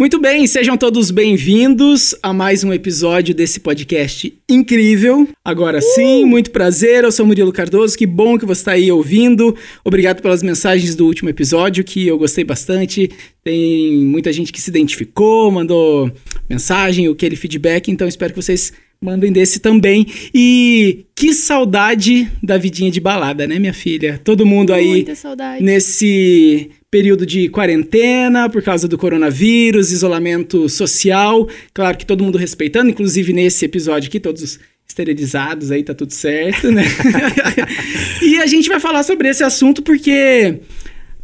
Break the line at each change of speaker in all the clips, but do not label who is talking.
Muito bem, sejam todos bem-vindos a mais um episódio desse podcast incrível. Agora uh! sim, muito prazer, eu sou Murilo Cardoso, que bom que você está aí ouvindo. Obrigado pelas mensagens do último episódio, que eu gostei bastante. Tem muita gente que se identificou, mandou mensagem, aquele feedback, então espero que vocês mandem desse também. E que saudade da vidinha de balada, né, minha filha? Todo mundo aí
Muita saudade.
nesse período de quarentena por causa do coronavírus, isolamento social. Claro que todo mundo respeitando, inclusive nesse episódio aqui, todos esterilizados aí, tá tudo certo, né? e a gente vai falar sobre esse assunto porque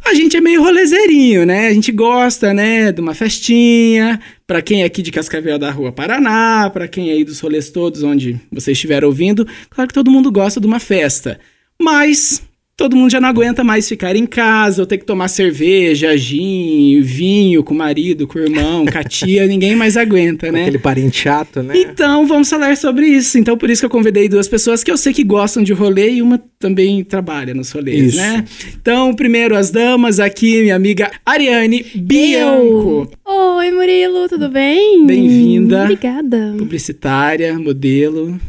a gente é meio rolezeirinho, né? A gente gosta, né, de uma festinha. Para quem é aqui de Cascavel da Rua Paraná, para quem é aí dos rolês todos onde vocês estiver ouvindo, claro que todo mundo gosta de uma festa. Mas todo mundo já não aguenta mais ficar em casa, ou ter que tomar cerveja, gin, vinho com o marido, com o irmão, com a tia, ninguém mais aguenta, né?
Aquele parente chato, né?
Então, vamos falar sobre isso. Então, por isso que eu convidei duas pessoas que eu sei que gostam de rolê e uma também trabalha nos rolês,
Isso.
né? Então, primeiro as damas aqui, minha amiga Ariane Bianco,
Oi, Murilo, tudo bem?
Bem-vinda.
Obrigada.
publicitária, modelo.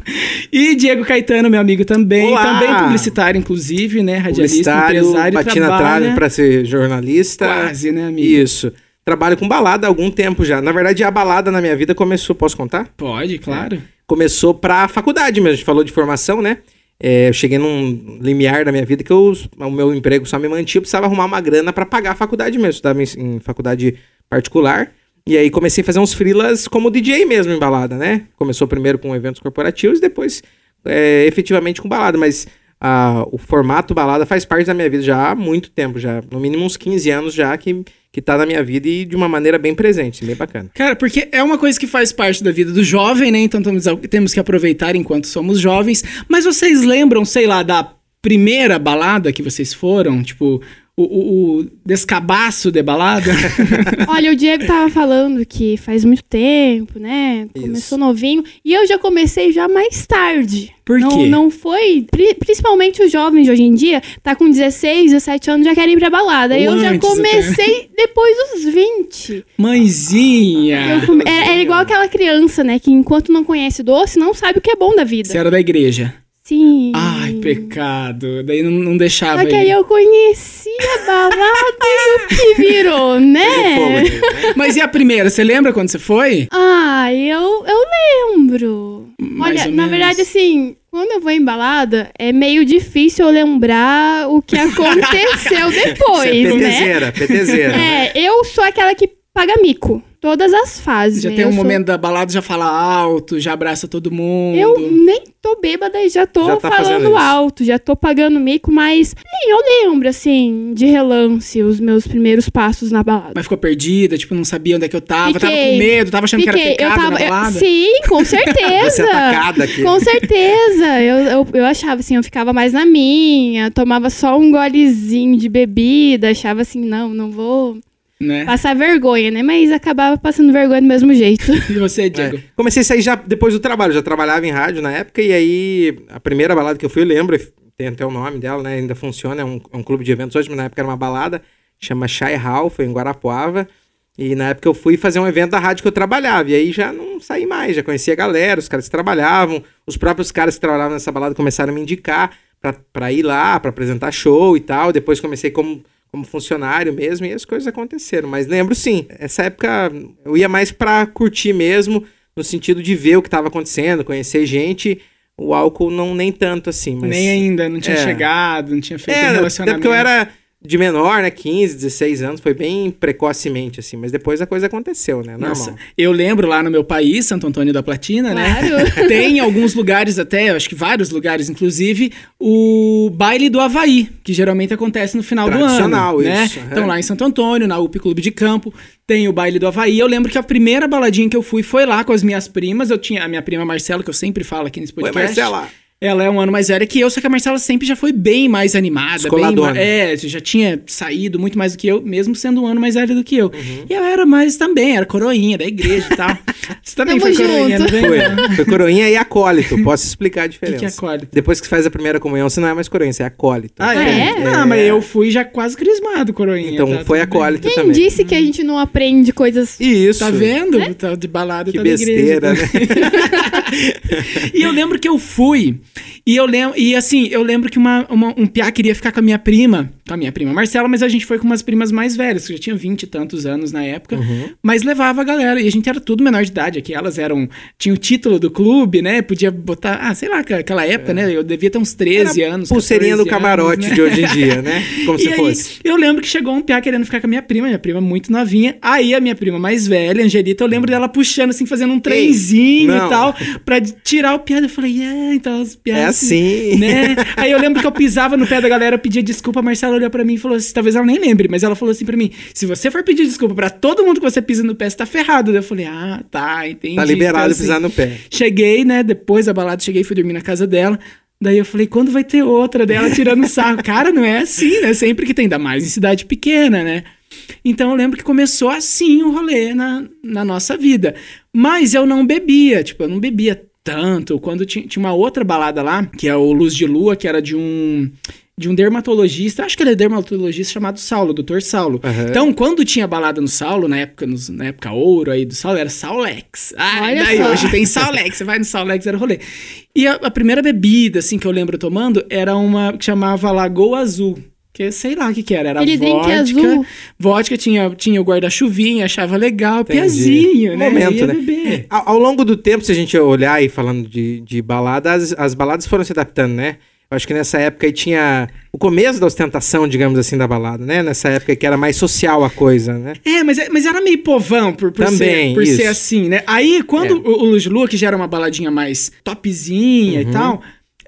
E Diego Caetano, meu amigo também,
Olá.
também publicitário, inclusive, né? Radialista,
Publicitário,
empresário,
bati na
trabalha...
trave pra ser jornalista.
Quase, né, amigo?
Isso. Trabalho com balada há algum tempo já. Na verdade, a balada na minha vida começou, posso contar?
Pode, claro.
Começou pra faculdade mesmo. A gente falou de formação, né? É, eu cheguei num limiar da minha vida que eu- o meu emprego só me mantinha, eu precisava arrumar uma grana pra pagar a faculdade mesmo. Eu estudava em, em faculdade particular. E aí comecei a fazer uns freelas como DJ mesmo em balada, né? Começou primeiro com eventos corporativos, depois é, efetivamente com balada. Mas ah, o formato balada faz parte da minha vida já há muito tempo, já. No mínimo uns 15 anos já que, que tá na minha vida e de uma maneira bem presente, bem bacana.
Cara, porque é uma coisa que faz parte da vida do jovem, né? Então temos, temos que aproveitar enquanto somos jovens. Mas vocês lembram, sei lá, da primeira balada que vocês foram? Tipo, o, o, o descabaço de balada?
Olha, o Diego tava falando que faz muito tempo, né? Começou
Isso.
novinho. E eu já comecei já mais tarde.
Por
não,
quê?
Não foi. pri- principalmente os jovens de hoje em dia, tá com 16, 17 anos, já querem ir pra balada.
Ou
eu já comecei depois dos 20.
Mãezinha!
Come- é, é igual aquela criança, né? Que enquanto não conhece doce, não sabe o que é bom da vida.
Você era da igreja.
Sim.
Ai, pecado. Daí não, não deixava
Só que aí eu conheci a balada e o que virou, né?
né?
Mas e a primeira? Você lembra quando você foi?
Ah, eu, eu lembro.
Mais
Olha, na
menos.
verdade, assim, quando eu vou em balada, é meio difícil eu lembrar o que aconteceu
Você é
depois, né?
PTZera, PTZera.
É, eu sou aquela que paga mico. Todas as fases.
Já
né?
tem um
Eu sou-
momento da balada, já fala alto, já abraça todo mundo.
Eu nem tô bêbada e já tô
Já tá
falando alto, já tô pagando mico, mas sim, eu lembro, assim, de relance, os meus primeiros passos na balada.
Mas ficou perdida, tipo, não sabia onde é que eu tava, tava
Fiquei.
com medo, tava achando que
Fiquei,
era pecado na
eu-
balada.
Sim, com certeza.
Você é atacada aqui.
Com certeza. Eu, eu, eu achava assim, eu ficava mais na minha, tomava só um golezinho de bebida, achava assim, não, não vou
Né?
passar vergonha, né? Mas acabava passando vergonha do mesmo jeito.
E você, Diego?
É. Comecei a sair já depois do trabalho, já trabalhava em rádio na época, e aí a primeira balada que eu fui, eu lembro, tem até o nome dela, né? Ainda funciona, é um, é um clube de eventos hoje, mas na época era uma balada, chama Chai Hall, foi em Guarapuava. E na época eu fui fazer um evento da rádio que eu trabalhava, e aí já não saí mais, já conhecia a galera, os caras que trabalhavam, os próprios caras que trabalhavam nessa balada começaram a me indicar pra ir lá, pra apresentar show e tal. Depois comecei como, como funcionário mesmo, e as coisas aconteceram. Mas lembro sim, essa época eu ia mais pra curtir mesmo, no sentido de ver o que tava acontecendo, conhecer gente. O álcool não nem tanto assim, mas.
Nem ainda, não tinha
É.
chegado, não tinha feito um
É, até
relacionamento.
porque eu era de menor, né? 15, 16 anos, foi bem precocemente, assim, mas depois a coisa aconteceu, né? Normal.
Nossa, eu lembro lá no meu país, Santo Antônio da Platina, né?
Claro.
Tem alguns lugares até, eu acho que vários lugares, inclusive, o baile do Havaí, que geralmente acontece no final do ano.
Tradicional,
né?
isso, é.
Então lá em Santo Antônio, na UP Clube de Campo, tem o baile do Havaí. Eu lembro que a primeira baladinha que eu fui foi lá com as minhas primas. Eu tinha a minha prima Marcela, que eu sempre falo aqui nesse
Oi,
podcast.
Marcela.
Ela é um ano mais velha que eu, só que a Marcela sempre já foi bem mais animada. Bem, ma- é, já tinha saído muito mais do que eu, mesmo sendo um ano mais velha do que eu.
Uhum.
E eu era mais também, era coroinha da igreja e tal. Você também
Tamo
foi coroinha,
junto.
não vem?
Foi, foi coroinha e acólito. Posso explicar a
O
diferença.
que, que é acólito?
Depois que faz a primeira comunhão, você não é mais coroinha, você é acólito.
Ah,
Ah,
é?
é?
Não, mas eu fui já quase crismado, coroinha.
Então
tá
foi acólito
Quem
também.
disse que a gente não aprende coisas.
Isso.
Tá vendo? Tá de balada,
Que
tá na igreja.
besteira, né?
E eu lembro que eu fui. E eu lembro. E assim, eu lembro que uma, uma- um piá queria ficar com a minha prima. Com a minha prima Marcela, mas a gente foi com umas primas mais velhas, que já tinham 20 e tantos anos na época.
Uhum.
Mas levava a galera. E a gente era tudo menor de idade. Aqui elas eram. Tinha o título do clube, né? Podia botar. Ah, sei lá, aquela época, né? Eu devia ter uns 13 anos.
Pulseirinha do
14
camarote
anos, né?
de hoje em dia, né? Como se
aí,
fosse.
eu lembro que chegou um piá querendo ficar com a minha prima, minha prima muito novinha. Aí a minha prima mais velha, Angelita, eu lembro dela puxando, assim, fazendo um trenzinho
não.
e tal, pra tirar o piá. Eu falei, é, então os piás.
É assim.
Né? Aí eu lembro que eu pisava no pé da galera, eu pedia desculpa, a Marcela olhou pra mim e falou assim, talvez ela nem lembre, mas ela falou assim pra mim, se você for pedir desculpa pra todo mundo que você pisa no pé, você tá ferrado. Eu falei, ah, tá, entendi.
Tá liberado
Então, assim,
pisar no pé.
Cheguei, né? Depois da balada, cheguei e fui dormir na casa dela. Daí eu falei, quando vai ter outra dela tirando sarro? Cara, não é assim, né? Sempre que tem, ainda mais em cidade pequena, né? Então eu lembro que começou assim o rolê na, na nossa vida. Mas eu não bebia, tipo, eu não bebia tanto. Quando tinha, tinha uma outra balada lá, que é o Luz de Lua, que era de um. De um dermatologista, acho que ele é dermatologista chamado Saulo, Dr. Saulo.
Aham.
Então, quando tinha balada no Saulo, na época, nos- na época ouro aí do Saulo, era Saulex. Ah,
Olha
daí
só.
hoje tem Saulex, você vai no Saulex, era rolê. E a, a primeira bebida, assim, que eu lembro tomando, era uma que chamava Lagoa Azul. Que sei lá o que que era, era
Aquele drink
vodka.
azul.
Vodka tinha, tinha o guarda-chuvinha, achava legal,
Entendi.
piazinho, né?
Momento, né?
beber.
Ao, ao longo do tempo, se a gente olhar aí falando de, de balada, as, as baladas foram se adaptando, né? Eu acho que nessa época aí tinha o começo da ostentação, digamos assim, da balada, né? Nessa época que era mais social a coisa, né?
É, mas, é- mas era meio povão por, por,
Também,
ser, por
isso.
ser assim, né? Aí, quando
É.
o, o Luz Lua, que já era uma baladinha mais topzinha e tal,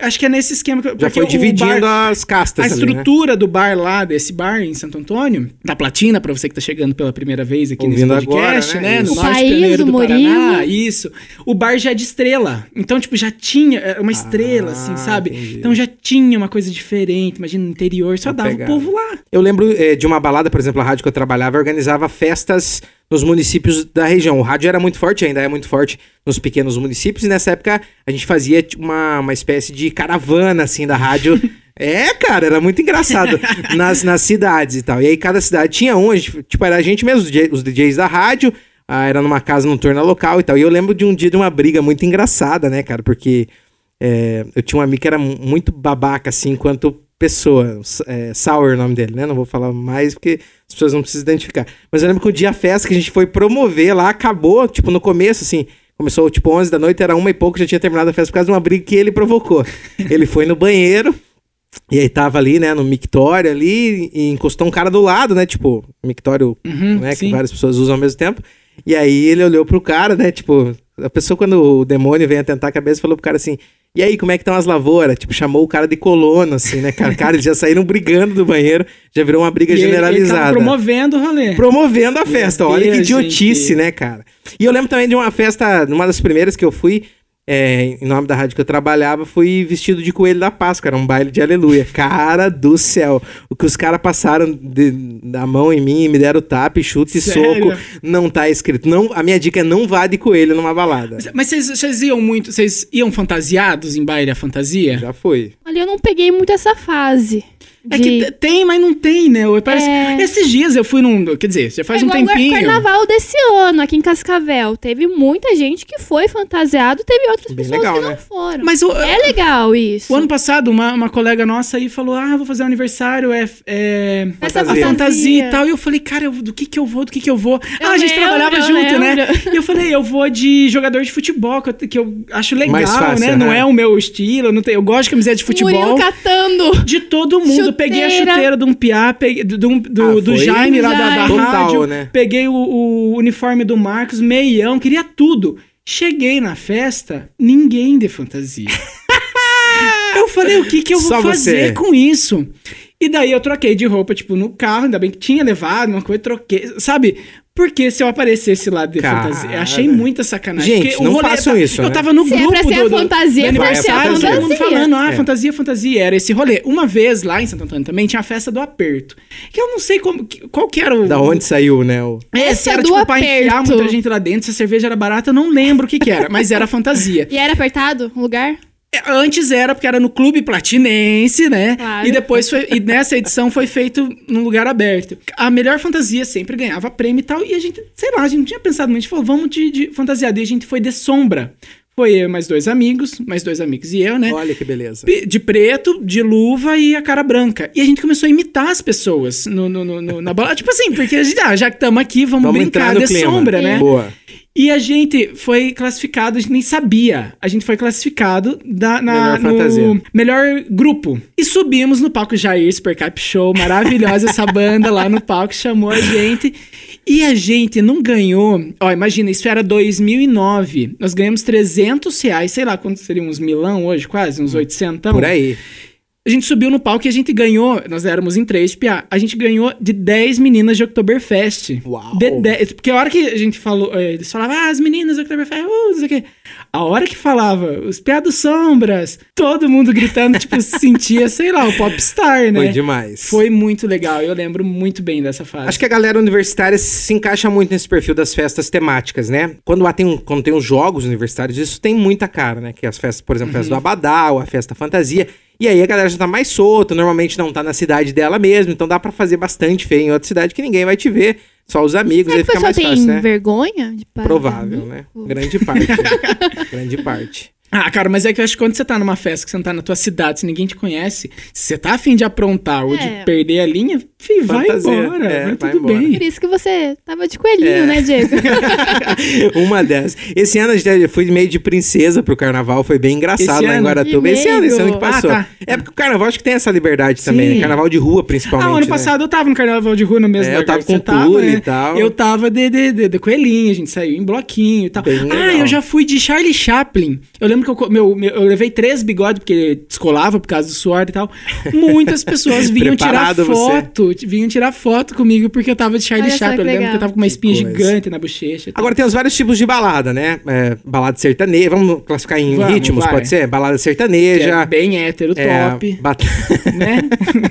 acho que é nesse esquema que
Uhum. Já foi
o
dividindo
bar-
as castas
A
ali, né?
estrutura do bar lá, desse bar em Santo Antônio, da Platina, pra você que tá chegando pela primeira vez aqui
Ouvindo
nesse podcast,
agora, né?
né? No
O
Norte
país,
Pioneiro
o
do Paraná, isso. O bar já é de estrela. Então, tipo, já tinha é uma estrela, assim, sabe?
Ah, entendi.
Então já tinha uma coisa diferente. Imagina, no interior, só
Uma
dava
pegada.
o povo lá.
Eu lembro eh, de uma balada, por exemplo, a rádio que eu trabalhava organizava festas nos municípios da região. O rádio era muito forte, ainda é muito forte nos pequenos municípios, e nessa época a gente fazia tipo, uma, uma espécie de caravana, assim, da rádio. É, cara, era muito engraçado nas, nas cidades e tal. E aí cada cidade tinha um, a gente, tipo, era a gente mesmo, os DJ os DJs da rádio, ah, era numa casa noturna local e tal. E eu lembro de um dia de uma briga muito engraçada, né, cara, porque é, eu tinha um amigo que era mu- muito babaca, assim, enquanto pessoa. É, Sour é o nome dele, né? Não vou falar mais porque as pessoas não precisam identificar. Mas eu lembro que o dia festa que a gente foi promover lá, acabou, tipo, no começo, assim. Começou, tipo, 11 da noite, era uma e pouco, já tinha terminado a festa por causa de uma briga que ele provocou. ele foi no banheiro, e aí tava ali, né, no mictório ali, e encostou um cara do lado, né, tipo, mictório,
Uhum,
né, que
sim.
várias pessoas usam ao mesmo tempo. E aí ele olhou pro cara, né, tipo, a pessoa quando o demônio vem atentar a cabeça, falou pro cara assim, e aí, como é que estão as lavouras? Tipo, chamou o cara de colono, assim, né, cara? Cara, eles já saíram brigando do banheiro, já virou uma briga
E ele- Ele
generalizada.
promovendo o rolê.
Promovendo a festa, olha que idiotice,
gente.
né, cara? E eu lembro também de uma festa, numa das primeiras que eu fui, é, em nome da rádio que eu trabalhava, fui vestido de coelho da Páscoa, era um baile de aleluia. Cara do céu, o que os caras passaram de- da mão em mim, me deram tapa, chute e soco, não tá escrito. Não, a minha dica é não vá de coelho numa balada.
Mas vocês, vocês iam muito, vocês iam fantasiados em baile a fantasia?
Já foi.
Ali eu não peguei muito essa fase.
É
de-
que t- tem, mas não tem, né? Parece-
É.
Esses dias eu fui num. Quer dizer, já faz
É
um
igual o
tempinho.
carnaval desse ano, aqui em Cascavel. Teve muita gente que foi fantasiado, teve outras
Bem
pessoas
legal,
que não
né?
foram.
Mas o,
É legal isso.
o ano passado, uma, uma colega nossa aí falou: Ah, vou fazer um aniversário, é, é
Essa
a
fantasia.
fantasia e tal. E eu falei, cara, eu- do que que eu vou? Do que que eu vou?
Eu
ah, a gente
lembro,
trabalhava junto, né? E eu falei, eu vou de jogador de futebol, que eu, que eu acho legal,
fácil,
né?
né?
Não é o meu estilo, eu não tenho, eu gosto de camiseta de futebol.
Murilo catando.
De todo mundo. Eu Peguei a
Chuteira.
de um piá, peguei, do,
Ah,
do Jaime lá da, da.
Total,
rádio.
né?
Peguei o, o uniforme do Marcos, meião, queria tudo. Cheguei na festa, ninguém de fantasia. eu falei, o que que eu vou
Só
fazer
você.
com isso? E daí eu troquei de roupa, tipo, no carro, ainda bem que tinha levado uma coisa, troquei, sabe? Porque se eu aparecesse lá de
Cara.
fantasia, eu achei muita sacanagem.
Gente,
porque
não
rolê
façam
tá-
isso,
Eu
né?
tava no
Se é
grupo
pra ser
do,
a fantasia,
do
é
aniversário, todo mundo falando, ah,
É.
fantasia, fantasia, era esse rolê. Uma vez lá em Santo Antônio também tinha a festa do aperto. Que eu não sei como, qual que era o...
Da onde saiu, né? O...
É, se
Essa
era
do
tipo pra enfiar
aperto.
muita gente lá dentro, se a cerveja era barata, eu não lembro o que que era, mas era fantasia.
E era apertado o lugar?
É, Antes era porque era no Clube Platinense, né?
Claro.
E depois foi. E nessa edição foi feito num lugar aberto. A melhor fantasia sempre ganhava prêmio e tal. E a gente, sei lá, a gente não tinha pensado muito. A gente falou, vamos de, de fantasiado. E a gente foi de sombra. Foi eu e mais dois amigos, mais dois amigos e eu, né?
Olha que beleza.
De preto, de luva e a cara branca. E a gente começou a imitar as pessoas no, no- no- no- na bola. Tipo assim, porque a gente, ah, já que estamos aqui, vamos,
Vamos
brincar de
clima.
sombra, né?
Boa.
E a gente foi classificado, a gente nem sabia. A gente foi classificado da, na,
Melhor
no
fantasia.
melhor grupo. E subimos no palco Jair Super Cap Show, maravilhosa essa banda lá no palco, chamou a gente. E a gente não ganhou. Ó, imagina, isso era 2009. Nós ganhamos 300 reais, sei lá quanto seria, uns milão hoje, quase, uns 800.
Por aí.
A gente subiu no palco e a gente ganhou, nós éramos em três de piá, a gente ganhou de 10 meninas de Oktoberfest.
Uau.
De 10, porque a hora que a gente falou, eh, eles falavam, ah, as meninas do Oktoberfest, uh, não sei o quê. A hora que falava, os piados sombras, todo mundo gritando, tipo, se sentia, sei lá, o popstar, né?
Foi demais.
Foi muito legal, eu lembro muito bem dessa fase.
Acho que a galera universitária se encaixa muito nesse perfil das festas temáticas, né? Quando, lá tem, um- quando tem os jogos universitários, isso tem muita cara, né? Que as festas, por exemplo, a festa do Abadá, ou a festa fantasia. E aí a galera já tá mais solta, normalmente não tá na cidade dela mesmo, então dá pra fazer bastante feio em outra cidade que ninguém vai te ver, só os amigos,
Será
aí fica mais
tem
fácil, né?
vergonha de parar?
Provável, né? Grande parte. Grande parte.
Ah, cara, mas é que eu acho que quando você tá numa festa, que você não tá na tua cidade, se ninguém te conhece, se você tá afim de aprontar ou
É.
de perder a linha, fi, vai embora,
é,
vai
vai
tudo
embora.
bem.
Por isso que você tava de coelhinho,
É.
né, Diego?
Uma dessas. Esse ano a gente foi meio de princesa pro carnaval, foi bem engraçado
Esse
lá em? Guaratuba. Esse ano, esse ano que passou.
Ah, tá.
É porque o carnaval acho que tem essa liberdade também,
Sim.
né? Carnaval de rua, principalmente.
Ah, ano
né?
passado eu tava no Carnaval de Rua no mesmo
É, eu
lugar
tava
que você
com tule
né?
e tal.
Eu tava de, de, de, de coelhinho, a gente saiu em bloquinho e tal.
Bem
ah,
legal.
eu já fui de Charlie Chaplin. Eu lembro que eu, meu, meu- eu levei três bigodes, porque descolava por causa do suor e tal. Muitas pessoas vinham tirar
Preparado você.
Vinham tirar foto comigo porque eu tava de Charlie Chaplin.
que
Eu lembro que eu tava com uma espinha gigante na bochecha.
Agora tem os vários tipos de balada, né? É, balada sertaneja, vamos classificar em
Vamos,
ritmos,
vai.
pode ser? Balada sertaneja.
é bem hétero,
é,
top,
bat-
né?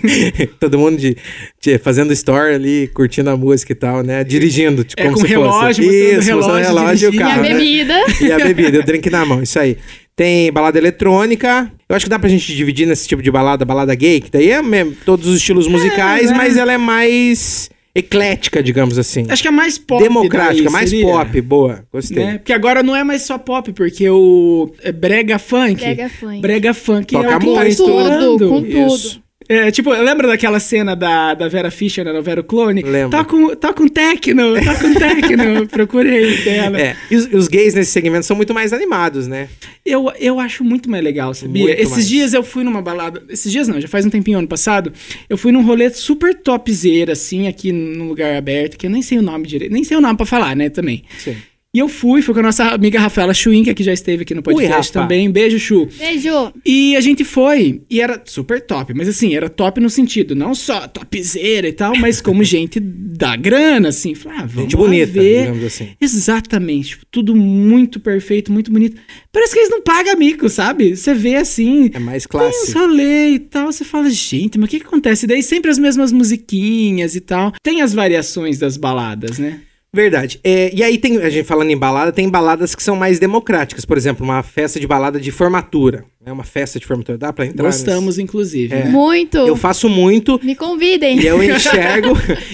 Todo mundo de, de- fazendo story ali, curtindo a música e tal, né? Dirigindo, tipo,
É,
como
com
se
relógio,
fosse. Isso,
relógio,
relógio e o
dirigindo.
E a
carro, né?
bebida.
E a bebida, e o drink na mão, isso aí. Tem balada eletrônica. Eu acho que dá pra gente dividir nesse tipo de balada, balada gay, que daí é mesmo todos os estilos musicais,
né?
mas ela é mais eclética, digamos assim.
Acho que é mais pop.
Democrática,
daí,
mais
seria,
pop. Boa, gostei.
Né? Porque agora não é mais só pop, porque o é brega funk.
Brega funk.
Brega funk
Toca
é o que tá.
Tudo, com
Isso.
É, tipo, lembra daquela cena da, da Vera Fischer na novela Clone?
Lembro.
Tá com, tá com techno, tá com techno. Procurei dela.
É, e os, os gays nesse segmento são muito mais animados, né?
Eu, eu acho muito mais legal, sabia?
Muito
esses
mais.
dias eu fui numa balada. Esses dias não, já faz um tempinho ano passado. Eu fui num rolê super topzera, assim, aqui num lugar aberto, que eu nem sei o nome direito. Nem sei o nome pra falar, né, também.
Sim.
E eu fui, fui com a nossa amiga Rafaela Chuinca, que já esteve aqui no podcast
Rafa.
também. Beijo, Chu.
Beijo.
E a gente foi, e era super top, mas assim, era top no sentido, não só topzera e tal, mas como gente da grana, assim. Falei, ah, vamos
Gente
lá
bonita,
ver.
digamos assim.
Exatamente, tipo, tudo muito perfeito, muito bonito. Parece que eles não pagam mico, sabe? Você vê assim,
É mais
tem uns
clássico.
rolê e tal, você fala, gente, mas o que, que acontece? Daí sempre as mesmas musiquinhas e tal. Tem as variações das baladas, né?
Verdade. É, e aí tem, a gente falando em balada, tem baladas que são mais democráticas. Por exemplo, uma festa de balada de formatura. É uma festa de formatura. Dá pra entrar?
Gostamos, inclusive.
É.
né?
Muito.
nesse- Eu faço muito.
Me convidem.
E eu enxergo,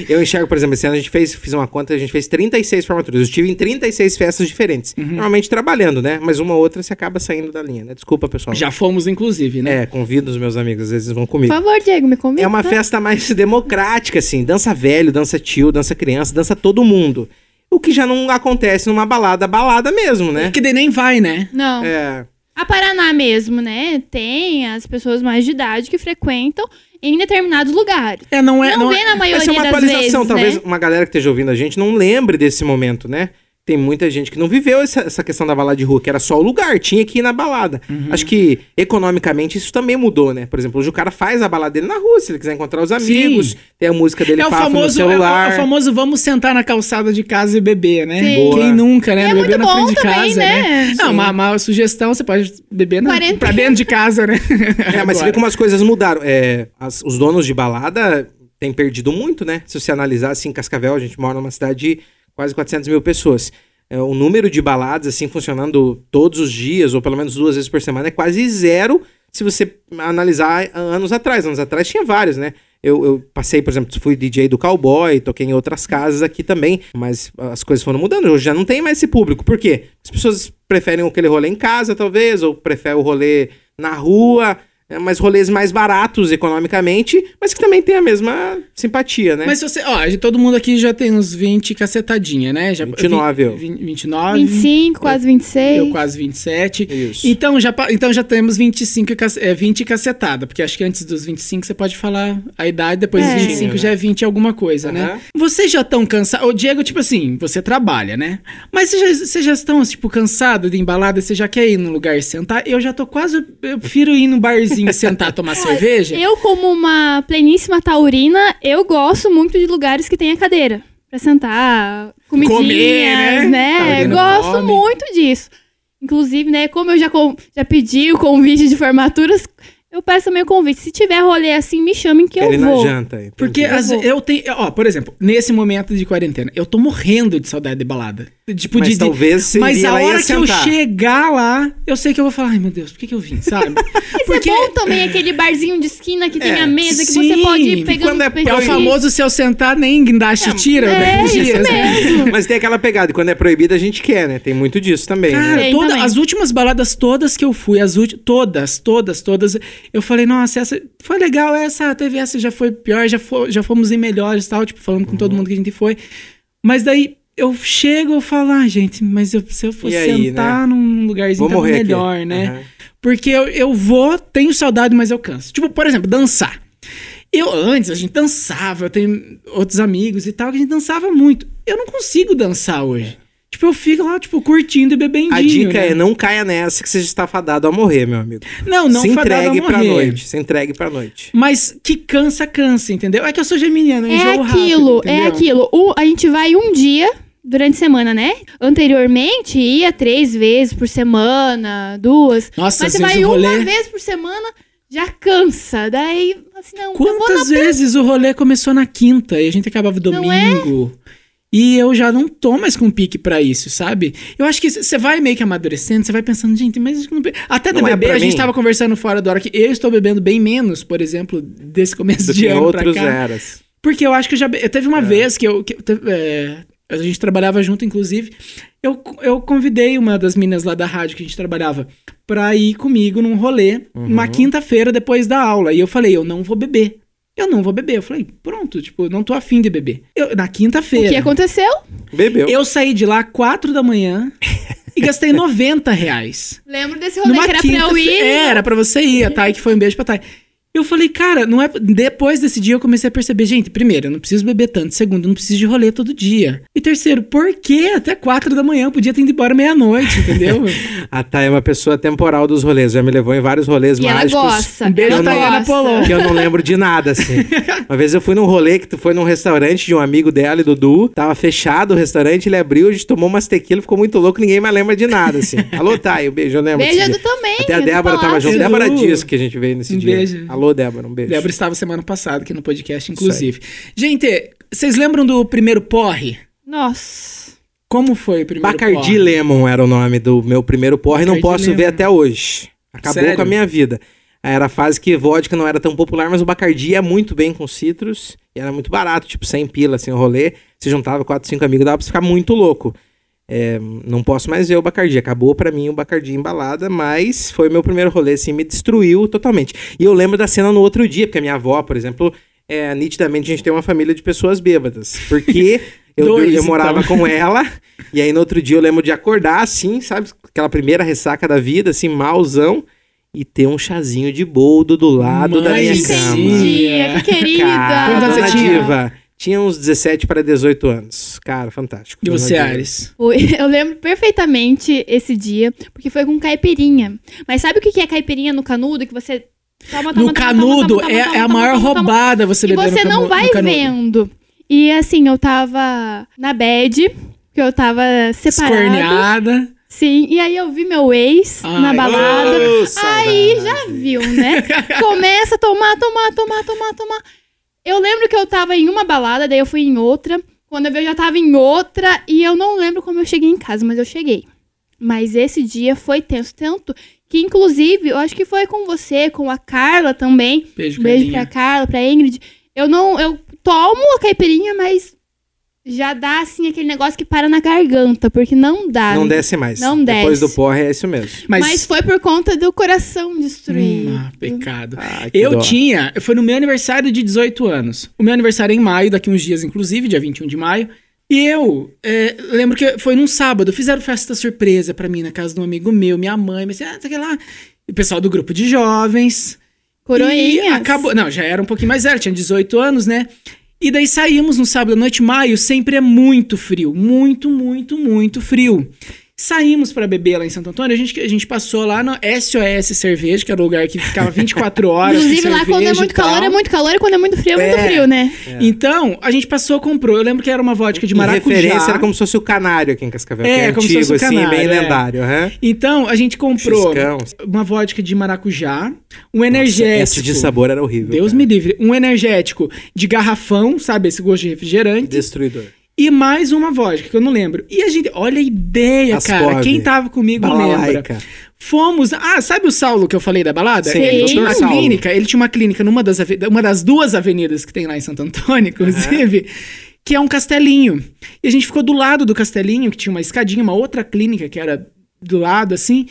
eu enxergo, por exemplo, esse ano a gente fez, fiz uma conta, a gente fez 36 formaturas. Eu estive em 36 festas diferentes.
Uhum.
Normalmente trabalhando, né? Mas uma ou outra você acaba saindo da linha, né? Desculpa, pessoal.
Já fomos, inclusive, né?
É, convido os meus amigos, às vezes vão
Por
comigo.
favor, Diego, me convida.
É uma festa mais democrática, assim. Dança velho, dança tio, dança criança, dança todo mundo. O que já não acontece numa balada, balada mesmo, né?
Que daí nem vai, né?
Não.
É.
A Paraná mesmo, né? Tem as pessoas mais de idade que frequentam em determinados lugares.
É, não é.
Não,
Não
vê
é...
na maioria
Essa é uma
das
atualização.
vezes,
Talvez
né?
uma galera que esteja ouvindo a gente não lembre desse momento, né? Tem muita gente que não viveu essa, essa questão da balada de rua, que era só o lugar, tinha que ir na balada.
Uhum.
Acho que economicamente isso também mudou, né? Por exemplo, hoje o cara faz a balada dele na rua, se ele quiser encontrar os amigos,
Sim.
tem a música dele
é o
papo no
famoso, é o-
celular.
é o famoso vamos sentar na calçada de casa e beber, né?
Sim.
Boa.
Quem nunca, né?
E é
beber
muito
na
bom
frente de
também,
casa,
né?
né? Não,
Sim.
uma, uma sugestão, você pode beber na, pra dentro de casa, né?
É, mas você vê como as coisas mudaram. É, as- os donos de balada têm perdido muito, né? Se você analisar, assim, Cascavel, a gente mora numa cidade de quase 400 mil pessoas. É, o número de baladas, assim, funcionando todos os dias, ou pelo menos duas vezes por semana, é quase zero se você analisar anos atrás. Anos atrás tinha vários, né? Eu, eu passei, por exemplo, fui DJ do Cowboy, toquei em outras casas aqui também, mas as coisas foram mudando. Hoje já não tem mais esse público. Por quê? As pessoas preferem aquele rolê em casa, talvez, ou preferem o rolê na rua, mas rolês mais baratos economicamente, mas que também tem a mesma simpatia, né?
Mas se você, ó, todo mundo aqui já tem uns 20 cacetadinha, né? Já,
29 eu.
20, 29.
25, quase 26.
Eu quase 27.
Isso.
Então já, então já temos 25, e cace- é, 20 cacetada, porque acho que antes dos 25 você pode falar a idade, depois
É.
dos 25
Sim,
já é 20 alguma coisa, né?
Aham.
Vocês já estão cansados. O Diego, tipo assim, você trabalha, né? Mas vocês já, vocês já estão, tipo, cansados de embalada? Você já quer ir num lugar e sentar? Eu já tô quase. Eu prefiro ir num barzinho e sentar tomar cerveja.
Eu, como uma pleníssima taurina, eu gosto muito de lugares que tenha cadeira. Pra sentar, comidinhas,
Comer, né?
né? Gosto
come.
muito disso. Inclusive, né, como eu já, com- já pedi o convite de formaturas, eu peço também o convite. Se tiver rolê assim, me chamem que
ir
eu vou.
janta. entendi.
Porque
Eu
ve- eu tenho. Ó, por exemplo, nesse momento de quarentena, eu tô morrendo de saudade de balada. Tipo,
Mas
de,
talvez você
Mas a hora
ia
que eu chegar lá, eu sei que eu vou falar, ai meu Deus, por que, que eu vim, sabe?
Mas é bom também aquele barzinho de esquina que tem
É,
a mesa, que
sim,
você pode ir pegando
quando é
É o famoso se eu sentar, nem guindaste tira.
é,
né,
isso
dias, né?
mesmo.
Mas tem aquela pegada, e quando é proibido a gente quer, né? Tem muito disso também,
Cara,
né?
Tem
toda-
também.
as últimas baladas todas que eu fui, as últimas, todas, todas, todas, eu falei, nossa, essa foi legal, essa teve essa já foi pior, já, fo- já fomos em melhores e tal, tipo, falando com
Uhum.
todo mundo que a gente foi. Mas daí eu chego eu falo, ah, gente, mas eu- se eu for
E aí,
sentar num lugarzinho tava
morrer aqui.
melhor, né?
Aham.
Porque eu, eu vou, tenho saudade, mas eu canso. Tipo, por exemplo, dançar. Eu antes, a gente dançava, eu tenho outros amigos e tal, que a gente dançava muito. Eu não consigo dançar hoje. Tipo, eu fico lá, tipo, curtindo e bebendinho.
A dica
né?
é não caia nessa que você está fadado a morrer, meu amigo.
Não, não
se
fadado a
entregue pra noite. Se entregue pra noite.
Mas que cansa, cansa, entendeu? É que eu sou geminiano, eu
É
enjoo
aquilo,
rápido,
é aquilo. O- a gente vai um dia durante a semana, né? Anteriormente ia três vezes por semana, duas.
Nossa,
Mas você vai
o rolê...
uma vez por semana, já cansa. Daí, assim, não, vou
Quantas vezes o rolê começou na quinta e a gente acabava
é?
domingo? E eu já não tô mais com pique pra isso, sabe? Eu acho que você vai meio que amadurecendo, você vai pensando, gente, mas isso não... até de
Não é pra
a gente
mim.
tava conversando fora da hora que eu estou bebendo bem menos, por exemplo, desse começo
Do
de ano pra
outros
cá.
eras.
Porque eu acho que eu já. be- Teve
É.
uma vez que eu. que teve- é, a gente trabalhava junto, inclusive. Eu, eu convidei uma das meninas lá da rádio que a gente trabalhava pra ir comigo num rolê,
Uhum.
uma quinta-feira depois da aula. E eu falei, eu não vou beber. Eu não vou beber. Eu falei, pronto, tipo, não tô afim de beber. Eu, na
O
quinta-feira.
que aconteceu?
Bebeu.
Eu saí de lá quatro da manhã e gastei 90 reais.
Lembro desse rolê que era pra eu ir.
É, era pra você ir. A Thay, que foi um beijo pra Thay. Eu falei, cara, não é. Depois desse dia eu comecei a perceber, gente, primeiro, eu não preciso beber tanto. Segundo, eu não preciso de rolê todo dia. E terceiro, por que até quatro da manhã? Eu podia ter ido embora meia-noite, entendeu?
A Thay é uma pessoa temporal dos rolês. Já me levou em vários rolês
E ela
mágicos.
gosta.
Um beijo,
ela
Tayana. Polon.
Que eu não lembro de nada, assim. Uma vez eu fui num rolê que tu foi num restaurante de um amigo dela e Dudu. Tava fechado o restaurante, ele abriu, a gente tomou umas tequila, ficou muito louco, ninguém mais lembra de nada, assim. Alô, Thay, um beijo, eu lembro.
Beijo
dia.
também.
Até a Débora tava junto. Débora Dias que a gente veio nesse
Um
dia.
beijo.
Alô, Débora, um beijo.
Débora estava semana passada aqui no podcast, inclusive. Gente, vocês lembram do primeiro porre?
Nossa.
Como foi o primeiro
Bacardi
porre?
Lemon era o nome do meu primeiro porre, não
Bacardi
posso ver
Lemon.
até hoje. Acabou
Sério?
com a minha vida. Era a fase que vodka não era tão popular, mas o Bacardi ia muito bem com citros e era muito barato, tipo 100 pila assim o rolê. Se juntava 4, 5 amigos, dava pra ficar muito louco. É, não posso mais ver o Bacardi. Acabou pra mim o Bacardi embalada, mas foi o meu primeiro rolê, assim, me destruiu totalmente. E eu lembro da cena no outro dia, porque a minha avó, por exemplo, é, nitidamente a gente tem uma família de pessoas bêbadas. Porque eu,
Dois,
eu morava
então.
com ela, e aí no outro dia eu lembro de acordar assim, sabe? Aquela primeira ressaca da vida, assim, malzão, e ter um chazinho de boldo do lado da
Mãe
minha
de
cama.
Dia, que querida.
Cara,
Quantos você tinha?
Tinha uns 17 para 18 anos. Cara, fantástico.
E você. Ares?
Eu lembro perfeitamente esse dia, porque foi com caipirinha. Mas sabe o que é caipirinha no canudo? Que você toma, toma,
No
toma,
canudo
toma, toma,
é,
toma,
é a maior
toma, toma,
roubada você
E
beber
você
no
não
canu-
vai
no canudo.
vendo. E assim, eu tava na bed, que eu tava separada.
Escorneada.
Sim, e aí eu vi meu ex
Ai,
na balada.
Ô,
Aí
saudade.
já viu, né? Começa a tomar, tomar, tomar, tomar, tomar. Eu lembro que eu tava em uma balada, daí eu fui em outra. Quando eu vi, eu já tava em outra. E eu não lembro como eu cheguei em casa, mas eu cheguei. Mas esse dia foi tenso, tanto que, inclusive, eu acho que foi com você, com a Carla também.
Beijo,
beijo
Carlinha.
pra Carla, pra Ingrid. Eu não. Eu tomo a caipirinha, mas já dá assim aquele negócio que para na garganta, porque não dá.
Não desce mais.
Não
Depois
desce.
do porre é isso mesmo.
Mas,
Mas, foi por conta do coração destruído.
Hum, ah, pecado.
Ah,
Eu
dó.
tinha, foi no meu aniversário de 18 anos. O meu aniversário é em maio, daqui uns dias, inclusive, dia 21 de maio. E eu é, lembro que foi num sábado, fizeram festa surpresa pra mim na casa de um amigo meu, minha mãe, mas ah, sei lá. E o pessoal do grupo de jovens. E
Coroinhas.
acabou. Não, já era um pouquinho mais velho, tinha 18 anos, né? E daí saímos no sábado à noite, maio, sempre é muito frio. Muito, muito, muito frio. Saímos pra beber lá em Santo Antônio, a gente, a gente passou lá no SOS Cerveja, que era o lugar que ficava 24 horas.
Inclusive, lá quando é muito
e
calor, é muito calor, e quando é muito frio, é, muito
É.
frio, né?
Então, a gente passou, comprou. Eu lembro que era uma vodka de maracujá.
referência era como se fosse o canário aqui em Cascavel.
É,
que é
como se
antigo,
fosse o
assim,
canário,
bem
é.
lendário. aham.
Então, a gente comprou
Xiscão.
uma vodka de maracujá, um
Nossa,
energético.
esse de sabor era horrível.
Deus
cara.
me livre. Um energético de garrafão, sabe? Esse gosto de refrigerante.
Destruidor.
E mais uma vodka, que eu não lembro. E a gente. Olha a ideia,
Ascov.
cara. Quem tava comigo lembra. Fomos. Ah, sabe o Saulo que eu falei da balada?
Sim,
ele tinha uma.
Saulo.
clínica. Ele tinha uma clínica numa das, uma das duas avenidas que tem lá em Santo Antônio, inclusive. Que é um castelinho. E a gente ficou do lado do castelinho, que tinha uma escadinha, uma outra clínica que era do lado, assim.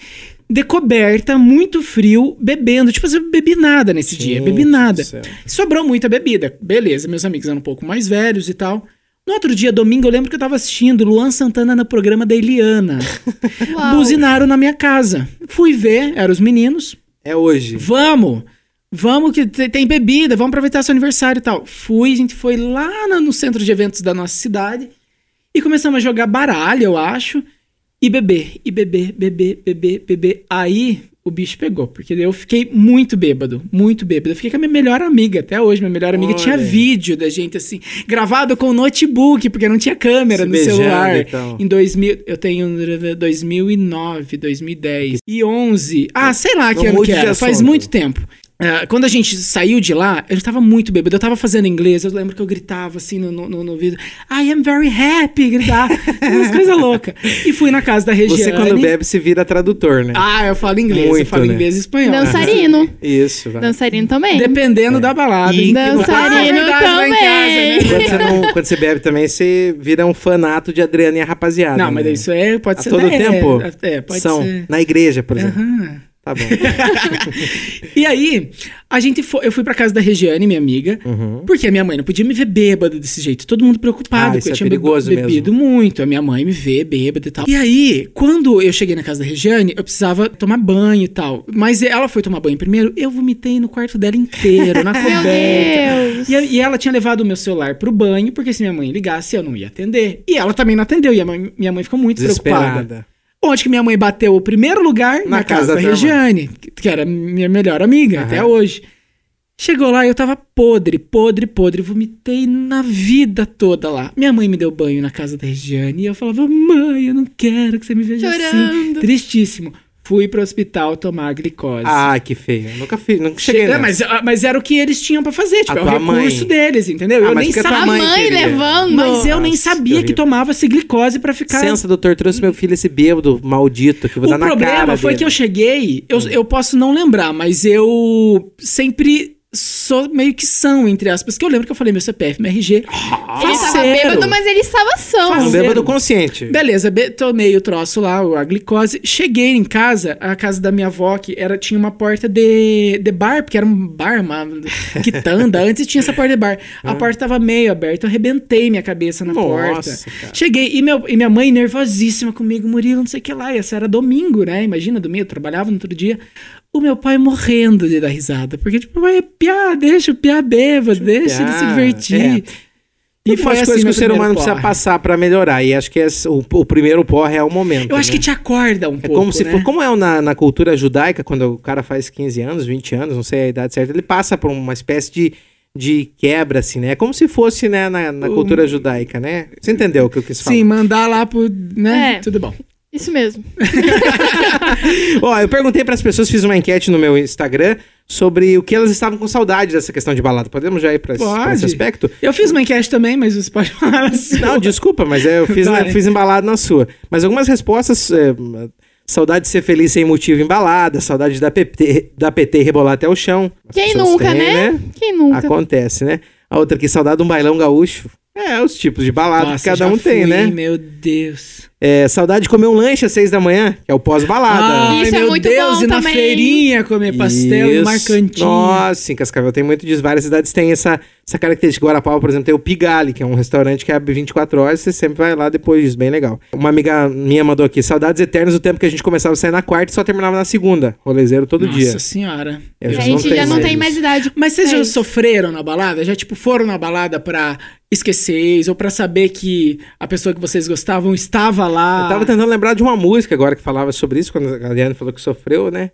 Decoberta, muito frio, bebendo. Tipo, assim, eu bebi nada nesse dia, bebi nada. Sobrou muita bebida. Beleza, meus amigos eram um pouco mais velhos e tal. No outro dia, domingo, eu lembro que eu tava assistindo Luan Santana no programa da Eliana.
Uau.
Buzinaram na minha casa. Fui ver, eram os meninos.
É hoje.
Vamos! Vamos que te- tem bebida, vamos aproveitar seu aniversário e tal. Fui, a gente foi lá no, no centro de eventos da nossa cidade e começamos a jogar baralho, eu acho, e beber, e beber, beber, beber, beber. Aí o bicho pegou, porque eu fiquei muito bêbado, muito bêbado. Eu fiquei com a minha melhor amiga, até hoje, minha melhor amiga
Olha.
tinha vídeo da gente assim, gravado com notebook, porque não tinha câmera
Se
no
beijando,
celular.
então.
Em 2000, eu tenho 2009, 2010 e 11. Ah, sei lá que
Não
ano que era, faz muito tempo. Ah, quando a gente saiu de lá, eu tava muito bêbado. Eu tava fazendo inglês, eu lembro que eu gritava assim no, no, no, ouvido: I am very happy, gritar. Umas coisas loucas. E fui na casa da Regiane.
Você, quando bebe, se vira tradutor, né?
Ah, eu falo inglês, eu
Muito,
falo
né?
inglês e espanhol.
Dançarino.
Isso, vai.
Dançarino também.
Dependendo da balada.
E-
hein?
Dançarino
Ah, é verdade, lá em
também.
casa, né?
Quando você, não- quando você bebe também, você vira um fanato de Adriana e a rapaziada.
Não, mas
né?
isso é, pode
A
ser.
todo
é,
tempo
É, pode
são
ser.
na igreja, por exemplo.
Aham.
Tá bom.
E aí, a gente foi, eu fui pra casa da Regiane, minha amiga,
Uhum.
porque a minha mãe não podia me ver bêbado desse jeito. Todo mundo preocupado,
Ah,
porque
isso
eu
é
tinha
perigoso
bebido muito. A minha mãe me vê bêbado e tal. E aí, quando eu cheguei na casa da Regiane, eu precisava tomar banho e tal. Mas ela foi tomar banho primeiro, eu vomitei no quarto dela inteiro, na
Meu
coberta.
Deus.
E, e ela tinha levado o meu celular pro banho, porque se minha mãe ligasse, eu não ia atender. E ela também não atendeu, e a minha mãe ficou muito preocupada. Onde que minha mãe bateu o primeiro lugar? Na,
Na
casa,
casa
da
da
Regiane, que- que era minha melhor amiga
Aham.
até hoje. Chegou lá e eu tava podre, podre, podre. Vomitei na vida toda lá. Minha mãe me deu banho na casa da Regiane e eu falava, mãe, eu não quero que você me veja assim.
Chorando.
Tristíssimo. Fui pro hospital tomar glicose.
Ah, que feio. Eu nunca fiz, nunca cheguei
Che-
nessa.
mas, ah, mas era o que eles tinham pra fazer, tipo,
A
é o recurso
mãe.
deles, entendeu?
Ah,
eu nem
porque a
sabia.
mãe
levando.
Mas eu nem
Nossa,
sabia
que
que tomava-se glicose pra ficar
Licença, doutor, trouxe meu filho esse bêbado maldito que eu vou dar
O
na cara
problema foi
dele.
que eu cheguei, eu, eu posso não lembrar, mas eu sempre sou meio que são, entre aspas, que eu lembro que eu falei meu CPF, meu RG.
Ele tava
Faceiro.
bêbado, mas ele estava são.
Fazer-
bêbado consciente.
Beleza, be- tomei o troço lá, a glicose. Cheguei em casa, a casa da minha avó, que era, tinha uma porta de, de bar, porque era um bar, uma quitanda. Antes tinha essa porta de bar. A porta tava meio aberta, eu arrebentei minha cabeça na
Nossa,
porta.
cara.
Cheguei, e, meu, e minha mãe nervosíssima comigo, Murilo, não sei o que lá. E essa era domingo, né? Imagina, domingo, eu trabalhava no outro dia. O meu pai morrendo de dar risada. Porque, tipo, vai piar, deixa o piar bêbado, deixa ele se divertir.
é. E umas
assim
coisas que o ser humano precisa
porre.
passar pra melhorar. E acho que esse- o, o primeiro porre é o momento.
Eu acho
né?
que te acorda um
É
pouco,
como se
né?
for, como é na, na cultura judaica, quando o cara faz 15 anos, 20 anos, não sei a idade certa, ele passa por uma espécie de, de quebra, assim, né? É como se fosse, né, na, na
O-
cultura judaica, né? Você entendeu o que eu quis falar?
Sim, mandar lá pro, né?
É.
Tudo bom.
Isso mesmo.
Ó, eu perguntei para as pessoas, fiz uma enquete no meu Instagram sobre o que elas estavam com saudade dessa questão de balada. Podemos já ir para esse, pra esse aspecto?
Eu fiz uma enquete também, mas você pode falar assim.
Não, desculpa, mas é, eu fiz,
Vai.
eu fiz embalado na sua. Mas algumas respostas. é, saudade de ser feliz sem motivo em balada, saudade da PT, da PT rebolar até o chão. As
Quem nunca,
têm,
né? Quem nunca?
Acontece, né? A outra aqui, saudade de um bailão gaúcho. É, os tipos de balada
Nossa,
que cada
já
um tem,
fui,
né?
Meu Deus.
É, saudade de comer um lanche às seis da manhã, que é o pós-balada.
Ai,
Isso é
meu
muito
Deus,
bom
e na
também.
feirinha comer pastel
Isso.
no marcantinho.
Nossa, em Cascavel tem muito disso. Várias cidades têm essa, essa característica. Guarapau, por exemplo, tem o Pigali, que é um restaurante que abre 24 horas. Você sempre vai lá depois disso, bem legal. Uma amiga minha mandou aqui, saudades eternas do tempo que a gente começava a sair na quarta e só terminava na segunda. Rolezeiro todo
Nossa
dia.
senhora.
Eu
a
já
gente já não
mais
tem mais idade.
Mas vocês
pra
já
isso.
sofreram na balada? Já, tipo, foram na balada pra esquecer ex, ou pra saber que a pessoa que vocês gostavam estava lá?
Eu tava tentando lembrar de uma música agora que falava sobre isso, quando a Adriana falou que sofreu, né?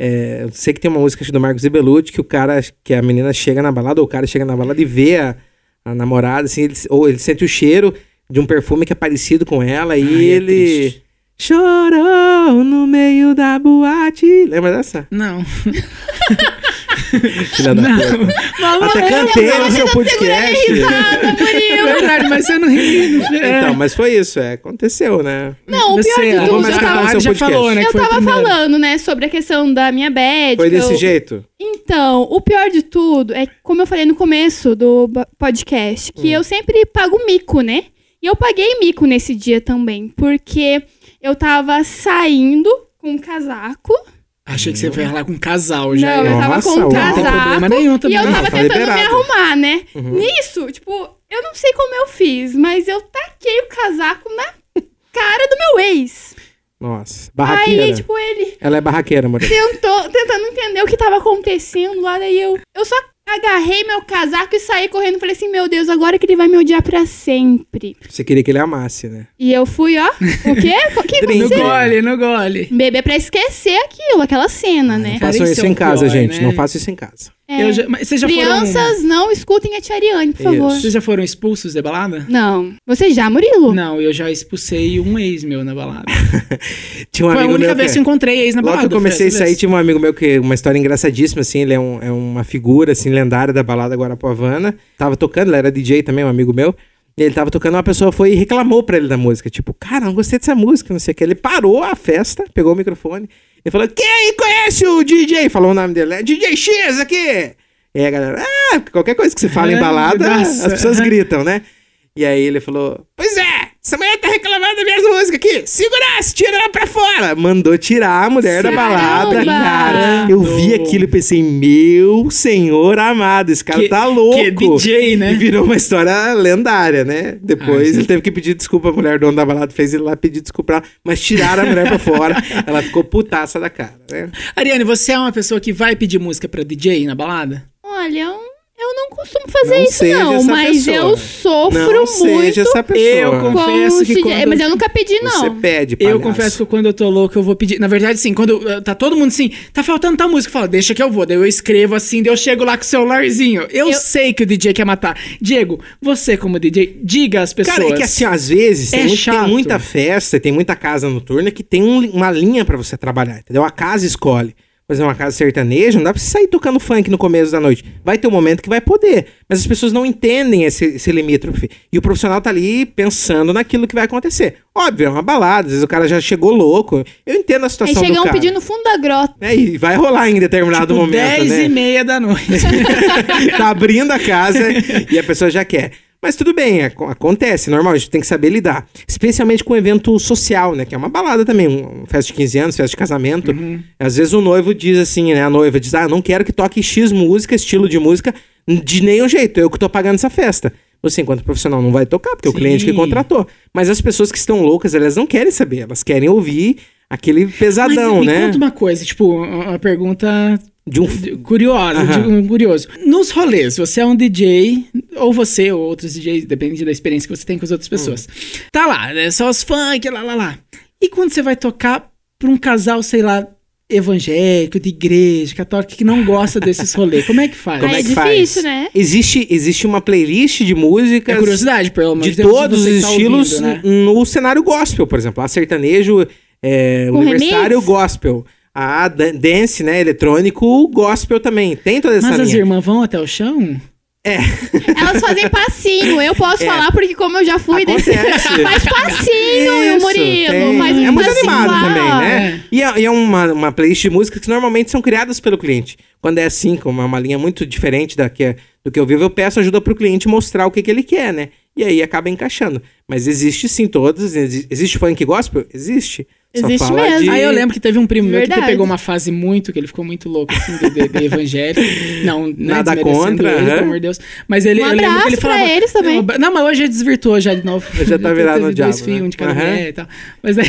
É, eu sei que tem uma música do Marcos Ibelucci que o cara, que a menina chega na balada, ou o cara chega na balada e vê a, a namorada, assim, ele- ou ele sente o cheiro de um perfume que é parecido com ela e
Ai, é
ele
triste.
Chorou no meio da boate. Lembra dessa?
Não.
Filha da puta.
Vamos
Até cantei
eu
no seu podcast.
segurando a risada,
É verdade, mas você não riu. É.
Então, mas foi isso, é, aconteceu, né?
Não, o pior
Você,
de tudo,
vamos
eu tava,
já
podcast.
falou, né? que
eu tava falando, né, sobre a questão da minha bad.
Foi desse
eu-
jeito?
Então, o pior de tudo é, como eu falei no começo do podcast,
Hum.
que eu sempre pago mico, né? E eu paguei mico nesse dia também, porque eu tava saindo com um casaco.
Achei que você ia lá com um casal já.
Não, eu tava
Nossa,
com um
uau.
Não tem
casaco.
problema nenhum
E
também.
eu
Não,
tava
tá
tentando me arrumar, né?
Uhum.
Nisso, tipo, eu não sei como eu fiz, mas eu taquei o casaco na cara do meu ex.
Nossa, barraqueira.
Aí, tipo, ele
Ela é barraqueira, Moreira.
tentou, tentando entender o que tava acontecendo lá, daí eu, eu só agarrei meu casaco e saí correndo. Falei assim, meu Deus, agora que ele vai me odiar pra sempre.
Você queria que ele amasse, né?
E eu fui, ó, o quê? O que
Drink.
No
aconteceu?
gole, no gole.
Beber pra esquecer aquilo, aquela cena, né?
Cara,
Façam
isso
isso
é
em casa,
pior,
gente.
né?
Não façam isso em casa.
É.
Eu já- mas vocês já foram...
Crianças, não escutem a Tia Ariane, por favor.
Vocês já foram expulsos da balada?
Não. Você já, Murilo?
Não, eu já expulsei um ex meu na balada.
Tinha um
Foi a
amigo
única
meu
vez que eu encontrei ex na
Logo
balada.
que eu comecei a sair, tinha um amigo meu que uma história engraçadíssima, assim, ele é, um- é uma figura, assim, lendária da balada Guarapuavana. Tava tocando, ele era DJ também, um amigo meu. Ele tava tocando, uma pessoa foi e reclamou pra ele da música. Tipo, cara, não gostei dessa música, não sei o que. Ele parou a festa, pegou o microfone e falou: Quem conhece o DJ? Falou o nome dele, é DJ X aqui. E aí a galera, ah, qualquer coisa que você fala em
É,
balada,
nossa.
as pessoas gritam, né? E aí ele falou: Pois é, essa mulher tá reclamando das minhas músicas aqui. Segura, se tira ela pra fora. Mandou tirar a mulher da balada,
Caramba!
cara. Eu vi aquilo e pensei: Meu senhor amado, esse cara
Que-
tá louco.
Que DJ, né?
E virou uma história lendária, né? Depois
Ah, sim.
ele teve que pedir desculpa, a mulher dona da balada fez ele lá pedir desculpa, pra ela, mas tiraram a mulher pra fora. Ela ficou putaça da cara, né?
Ariane, você é uma pessoa que vai pedir música pra DJ na balada?
Olha, eu não costumo fazer
Não
isso, não. Mas
pessoa.
eu sofro
Não
muito
seja essa pessoa.
Eu confesso que quando-
Mas eu nunca pedi, não.
Você pede,
Eu
palhaço.
confesso que quando eu tô louco, eu vou pedir. Na verdade, sim, quando uh, tá todo mundo assim, tá faltando tal música, fala, deixa que eu vou. Daí eu escrevo assim, daí eu chego lá com o celularzinho. Eu,
Eu-
sei que o DJ quer matar. Diego, você como DJ, diga às pessoas.
Cara, é que assim, às vezes
É
tem, muito- tem
chato.
muita festa, tem muita casa noturna que tem um- uma linha pra você trabalhar, entendeu? A casa escolhe. Exemplo, uma casa sertaneja, não dá pra você sair tocando funk no começo da noite. Vai ter um momento que vai poder. Mas as pessoas não entendem esse, esse limítrofe. E o profissional tá ali pensando naquilo que vai acontecer. Óbvio, é uma balada, às vezes o cara já chegou louco. Eu entendo a
Aí
situação do
chegam
cara.
pedindo no fundo da grota.
É, e vai rolar em determinado
tipo,
momento,
10
né?
e meia da noite.
tá abrindo a casa e a pessoa já quer. Mas tudo bem, ac- acontece, normal, a gente tem que saber lidar. Especialmente com evento social, né? Que é uma balada também, um, um festa de 15 anos, festa de casamento. Às vezes o noivo diz assim, né? A noiva diz, ah, não quero que toque X música, estilo de música, de nenhum jeito, eu que tô pagando essa festa. Você, enquanto profissional, não vai tocar, porque é o
Sim.
cliente que contratou. Mas as pessoas que estão loucas, elas não querem saber, elas querem ouvir aquele pesadão,
Mas me
né?
conta uma coisa, tipo, uma pergunta
De um.
curiosa,
Aham.
de um curioso. Nos rolês, você é um DJ, ou você, ou outros DJs, depende da experiência que você tem com as outras pessoas. Tá lá, é só os funk, lá, lá, lá. E quando você vai tocar pra um casal, sei lá, evangélico, de igreja, católico, que não gosta desses rolês, como é que faz?
Como
Aí
é
é
que faz?
difícil, né?
Existe, existe uma playlist de
É
músicas.
curiosidade, pelo amor
de todos os
você que tá
estilos
ouvindo, né?
no cenário gospel, por exemplo. A sertanejo é, universitário
remix?
gospel. A dan- dance, né, eletrônico gospel também. Tem toda essa
Mas as
linha.
irmãs vão até o chão?
Elas fazem passinho. Eu posso
É.
falar porque como eu já fui desse... Faz passinho, e o
Isso,
Murilo.
tem.
Faz um
é muito
passinho
animado
lá.
também, né? E é, e é uma, uma playlist de músicas que normalmente são criadas pelo cliente. Quando é assim, como é uma linha muito diferente da que, do que eu vivo, eu peço ajuda pro cliente mostrar o que, que ele quer, né? E aí acaba encaixando. Mas existe sim todas. exi- Existe funk gospel? Existe.
Existe mesmo.
de-
Aí eu lembro que teve um primo meu que pegou uma fase muito, que ele ficou muito louco, assim, de, de, de evangélico. Não, né,
Nada contra,
ele,
aham.
pelo amor de Deus. Mas ele,
Um
eu lembro que ele falava...
eles também.
Não, mas hoje ele desvirtuou já de novo.
Já tá virado no
dois
diabo,
filhos,
né?
um de cada mulher e tal. Mas daí...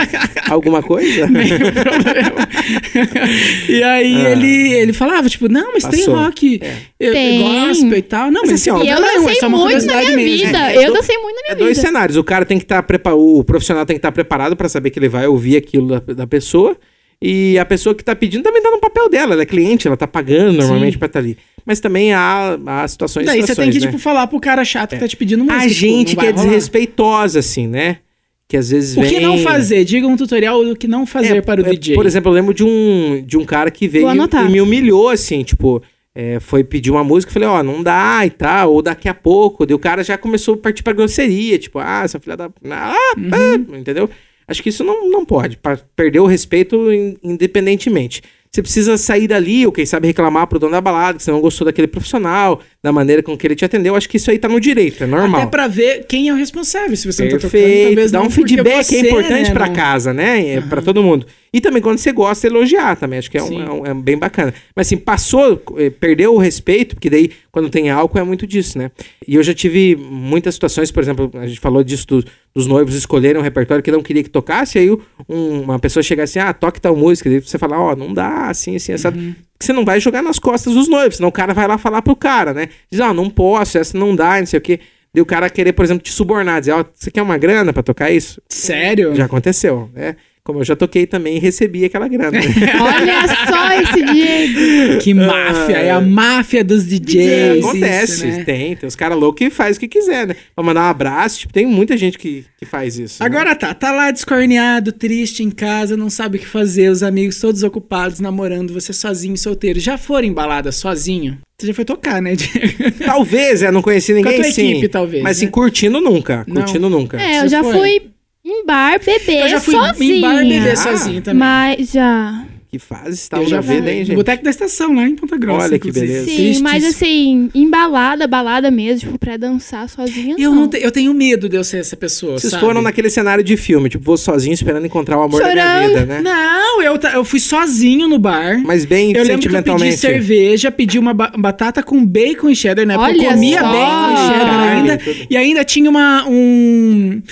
Alguma coisa?
Nenhum problema. e aí
Ah.
ele, ele falava, tipo, não, mas tem
Passou.
rock, eu,
Tem.
Gospel e tal. Não,
Mas
mas,
assim, ó,
E eu
é
dancei
uma
muito na minha
mesmo.
vida.
É,
eu
do-
dancei muito na minha
É dois
vida.
cenários. O cara tem que estar preparado, o profissional tem que estar preparado pra saber que ele vai ouvir aquilo da, da pessoa. E a pessoa que tá pedindo também tá no papel dela, ela é cliente, ela tá pagando normalmente
Sim.
pra estar ali. Mas também há, há situações
Daí você tem que,
né?
tipo, falar pro cara chato que tá te pedindo música.
A
tipo,
gente
não
que é
rolar.
desrespeitosa, assim, né? Que às vezes
O
vem...
que não fazer? Diga um tutorial do que não fazer
É,
para o
é,
DJ.
Por exemplo, eu lembro de um, de um cara que veio e me humilhou, assim, tipo, é, foi pedir uma música, falei, ó, não dá e tal, ou daqui a pouco. Daí o cara já começou a partir pra grosseria, tipo, ah, essa filha da. Ah,
Uhum.
ah, entendeu? Acho que isso não, não pode, pra perder o respeito in- independentemente. Você precisa sair dali, ou quem sabe reclamar pro dono da balada, que você não gostou daquele profissional, da maneira com que ele te atendeu. Acho que isso aí tá no direito, é normal.
Até pra ver quem é o responsável. Se você não tá tocando,
Perfeito,
talvez
dá um feedback
você,
é importante
né,
pra
não-
casa, né? É pra todo mundo. E também quando você gosta, elogiar também. Acho que é, um- é é bem bacana. Mas assim, passou, eh, perdeu o respeito, porque daí quando tem álcool é muito disso, né? E eu já tive muitas situações, por exemplo, a gente falou disso dos, dos noivos escolherem um repertório que não queria que tocasse, aí um- uma pessoa chega assim, ah, toque tal música, daí você fala, ó, não dá, assim, assim, essa.
Uhum.
Que você não vai jogar nas costas dos noivos, senão o cara vai lá falar pro cara, né? Diz, ah, não posso, essa não dá, não sei o quê. Daí o cara querer, por exemplo, te subornar, dizer, ó, você quer uma grana pra tocar isso?
Sério?
Já aconteceu, né? Como eu já toquei também e recebi aquela grana.
Olha só esse Diego.
Que máfia, é a máfia dos DJs.
Acontece,
isso, né?
tem. Tem os caras loucos que faz o que quiser, né? Pra mandar um abraço, tipo, tem muita gente que, que faz isso. né?
Agora tá, tá lá descorneado, triste em casa, não sabe o que fazer, os amigos todos ocupados, namorando, você sozinho, solteiro. Já foram em balada sozinho? Você já foi tocar, né, Diego?
Talvez, é, não conheci ninguém,
Com a tua
sim.
equipe, talvez,
Mas assim,
né?
curtindo nunca.
Não.
Curtindo nunca.
É,
Você
eu já
foi?
fui em bar beber
Eu já fui
sozinha.
em bar beber
Ah,
sozinho também.
Mas já.
Que fase está
já
vida, hein,
no
gente?
Boteco da Estação, lá em Ponta Grossa.
Olha que beleza.
Sim,
Tristíssimo.
mas assim, em balada, mesmo, tipo, pra dançar sozinha.
Eu,
não.
não te- eu tenho medo de eu ser essa pessoa,
Vocês
sabe?
foram naquele cenário de filme, tipo, vou sozinho esperando encontrar o amor da minha
Chorando.
vida, né?
Não, eu, eu fui sozinho no bar.
Mas bem
Eu lembro que eu pedi
sentimentalmente.
cerveja, pedi uma ba- batata com bacon e cheddar, né? Porque eu
Olha
comia
só!
bacon e cheddar ainda. E ainda tinha uma, um,